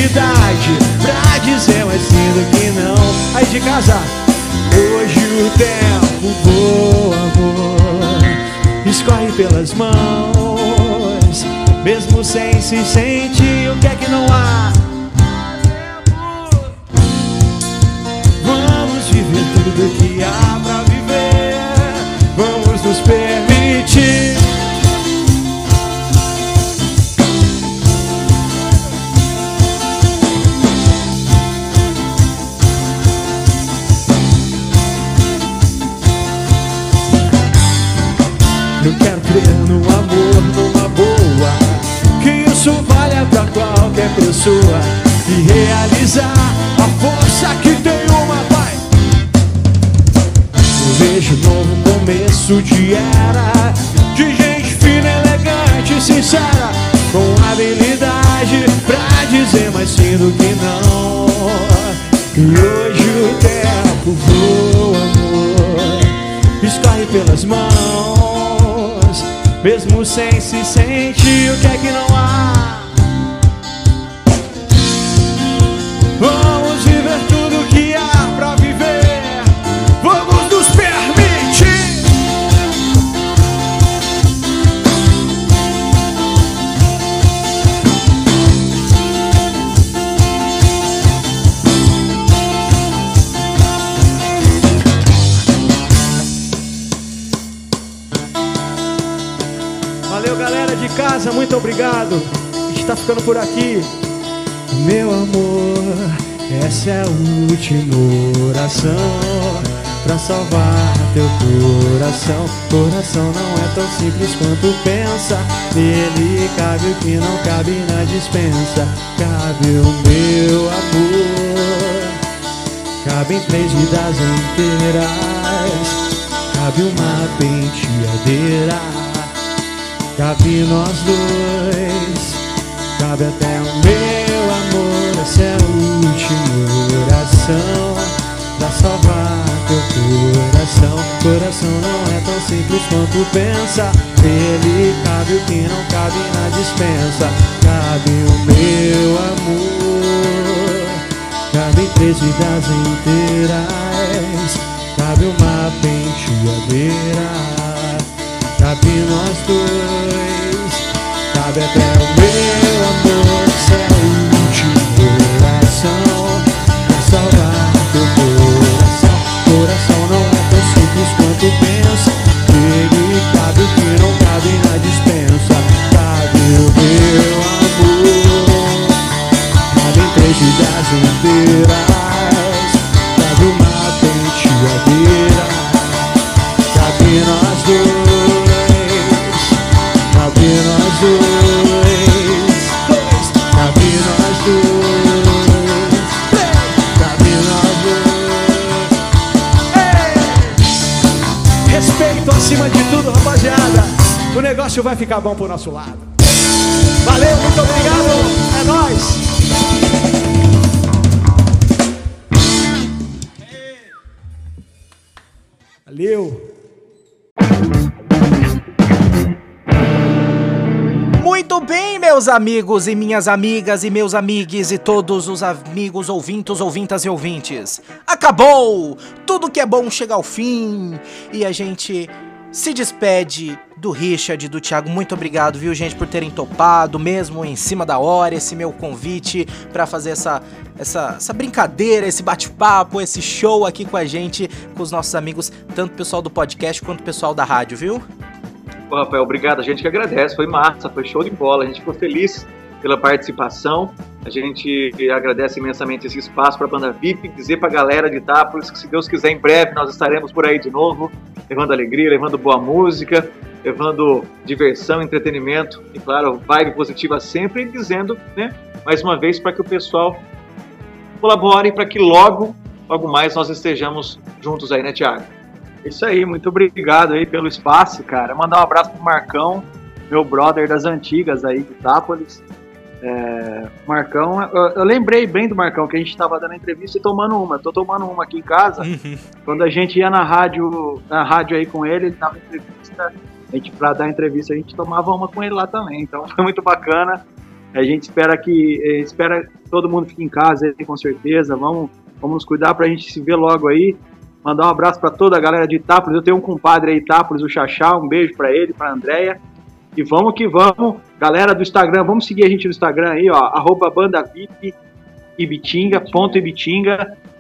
C: habilidade pra dizer mais sim do que não. Aí de casa, hoje o tempo voa, amor. Escorre pelas mãos, mesmo sem se sentir. O que é que não há? Vamos viver tudo que há pra qualquer pessoa. E realizar a força que tem uma pai. Eu vejo novo começo de era. De gente fina, elegante, sincera. Com habilidade pra dizer mais sim do que não. E hoje o tempo voa, amor. Escorre pelas mãos. Mesmo sem se sentir, o que é que não há? Casa, muito obrigado. A gente tá ficando por aqui. Meu amor, essa é a última oração pra salvar teu coração. Coração não é tão simples quanto pensa. Nele cabe o que não cabe na dispensa. Cabe o meu amor, cabe em três vidas inteiras. Cabe uma penteadeira, cabe nós dois. Cabe até o meu amor, essa é a última oração. Pra salvar teu coração. Coração não é tão simples quanto pensa. Nele cabe o que não cabe na dispensa. Cabe o meu amor. Cabe três vidas inteiras. Cabe uma penteadeira Cabe nós dois. Cabe até o meu amor Você é último coração. Pra salvar teu coração. Coração não é tão simples quanto pensa. Ele cabe o que não cabe na dispensa. Cabe o meu amor. Cabe em três das inteiras. Cabe uma pente a Deus
H: negócio vai ficar bom pro nosso lado. Valeu, muito obrigado. É nóis. Valeu.
A: Muito bem, meus amigos e minhas amigas e meus amigues e todos os amigos ouvintos, ouvintas e ouvintes. Acabou! Tudo que é bom chega ao fim e a gente se despede do Richard do Thiago. Muito obrigado, viu, gente, por terem topado, mesmo em cima da hora, esse meu convite para fazer essa, essa, essa brincadeira, esse bate-papo, esse show aqui com a gente, com os nossos amigos, tanto o pessoal do podcast quanto o pessoal da rádio, viu?
E: Ô, Rafael, obrigado. A gente que agradece. Foi massa, foi show de bola. A gente ficou feliz pela participação. A gente agradece imensamente esse espaço para a banda VIP. Dizer para a galera de Itápolis que, se Deus quiser, em breve nós estaremos por aí de novo, levando alegria, levando boa música, levando diversão, entretenimento e, claro, vibe positiva sempre. Dizendo, né, mais uma vez, para que o pessoal colabore para que logo, logo mais nós estejamos juntos aí, né, Tiago?
B: Isso aí, muito obrigado aí pelo espaço, cara. Mandar um abraço pro Marcão, meu brother das antigas aí de Itápolis. É, Marcão, eu, eu, lembrei bem do Marcão, que a gente estava dando entrevista e tomando uma. Tô tomando uma aqui em casa. Quando a gente ia na rádio, na rádio aí com ele, ele dava entrevista. A gente, pra dar entrevista, a gente tomava uma com ele lá também. Então foi muito bacana. A gente espera que espera que todo mundo fique em casa com certeza. Vamos, vamos nos cuidar pra gente se ver logo aí. Mandar um abraço para toda a galera de Itápolis. Eu tenho um compadre aí, Itápolis, o Xaxá. Um beijo para ele, para Andréia. E vamos que vamos. Galera do Instagram, vamos seguir a gente no Instagram aí, ó. Arroba.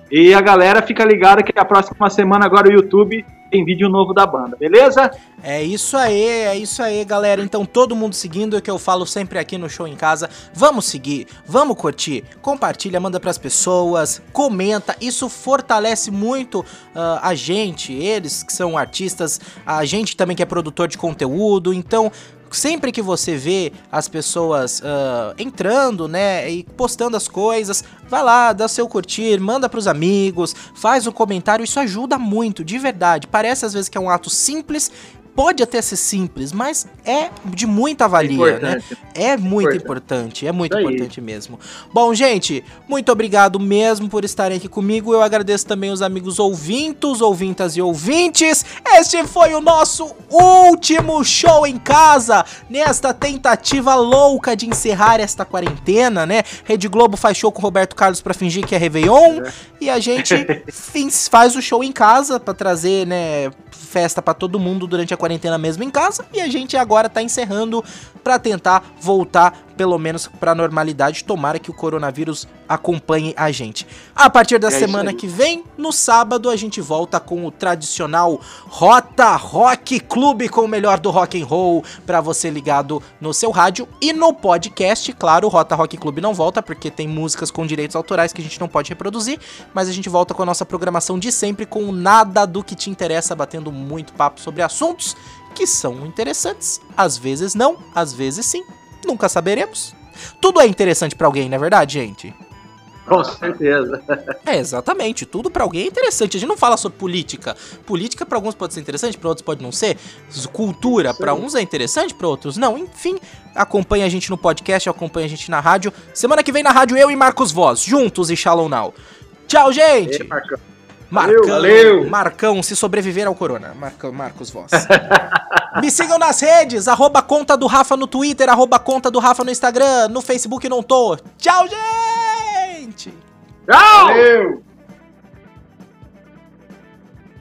B: E a galera fica ligada que a próxima semana agora o YouTube tem vídeo novo da banda, beleza?
A: É isso aí, é isso aí, galera. Então todo mundo seguindo o que eu falo sempre aqui no show em casa. Vamos seguir, vamos curtir, compartilha, manda pras pessoas, comenta. Isso fortalece muito uh, a gente, eles que são artistas, a gente também que é produtor de conteúdo. Então sempre que você vê as pessoas uh, entrando, né, e postando as coisas, vai lá, dá seu curtir, manda pros amigos, faz um comentário, isso ajuda muito, de verdade. Parece às vezes que é um ato simples, pode até ser simples, mas é de muita valia, né? É muito importante, importante é muito importante mesmo. Bom, gente, muito obrigado mesmo por estarem aqui comigo. Eu agradeço também os amigos ouvintos, ouvintas e ouvintes. Este foi o nosso último show em casa nesta tentativa louca de encerrar esta quarentena, né? Rede Globo faz show com o Roberto Carlos para fingir que é Réveillon é. e a gente faz o show em casa para trazer, né, festa para todo mundo durante a quarentena mesmo em casa e a gente agora tá encerrando para tentar voltar pelo menos para normalidade. Tomara que o coronavírus acompanhe a gente. A partir da é semana que vem, no sábado, a gente volta com o tradicional Rota Rock Clube com o melhor do rock and roll para você ligado no seu rádio e no podcast. Claro, o Rota Rock Clube não volta porque tem músicas com direitos autorais que a gente não pode reproduzir, mas a gente volta com a nossa programação de sempre com nada do que te interessa, batendo muito papo sobre assuntos que são interessantes, às vezes não, às vezes sim. Nunca saberemos. Tudo é interessante para alguém, não é verdade, gente?
B: Com certeza.
A: É, exatamente. Tudo para alguém é interessante. A gente não fala sobre política. Política para alguns pode ser interessante, para outros pode não ser. Cultura para uns é interessante, para outros não. Enfim, acompanha a gente no podcast, acompanha a gente na rádio. Semana que vem na rádio eu e Marcos Voz, juntos e Shalom Now. Tchau, gente. Ei, Marcão. Marcão, valeu. Marcão, se sobreviver ao corona. Marcão, Marcos Voz. Me sigam nas redes, arroba conta do Rafa no Twitter, arroba conta do Rafa no Instagram, no Facebook não tô. Tchau, gente!
B: Tchau! Valeu!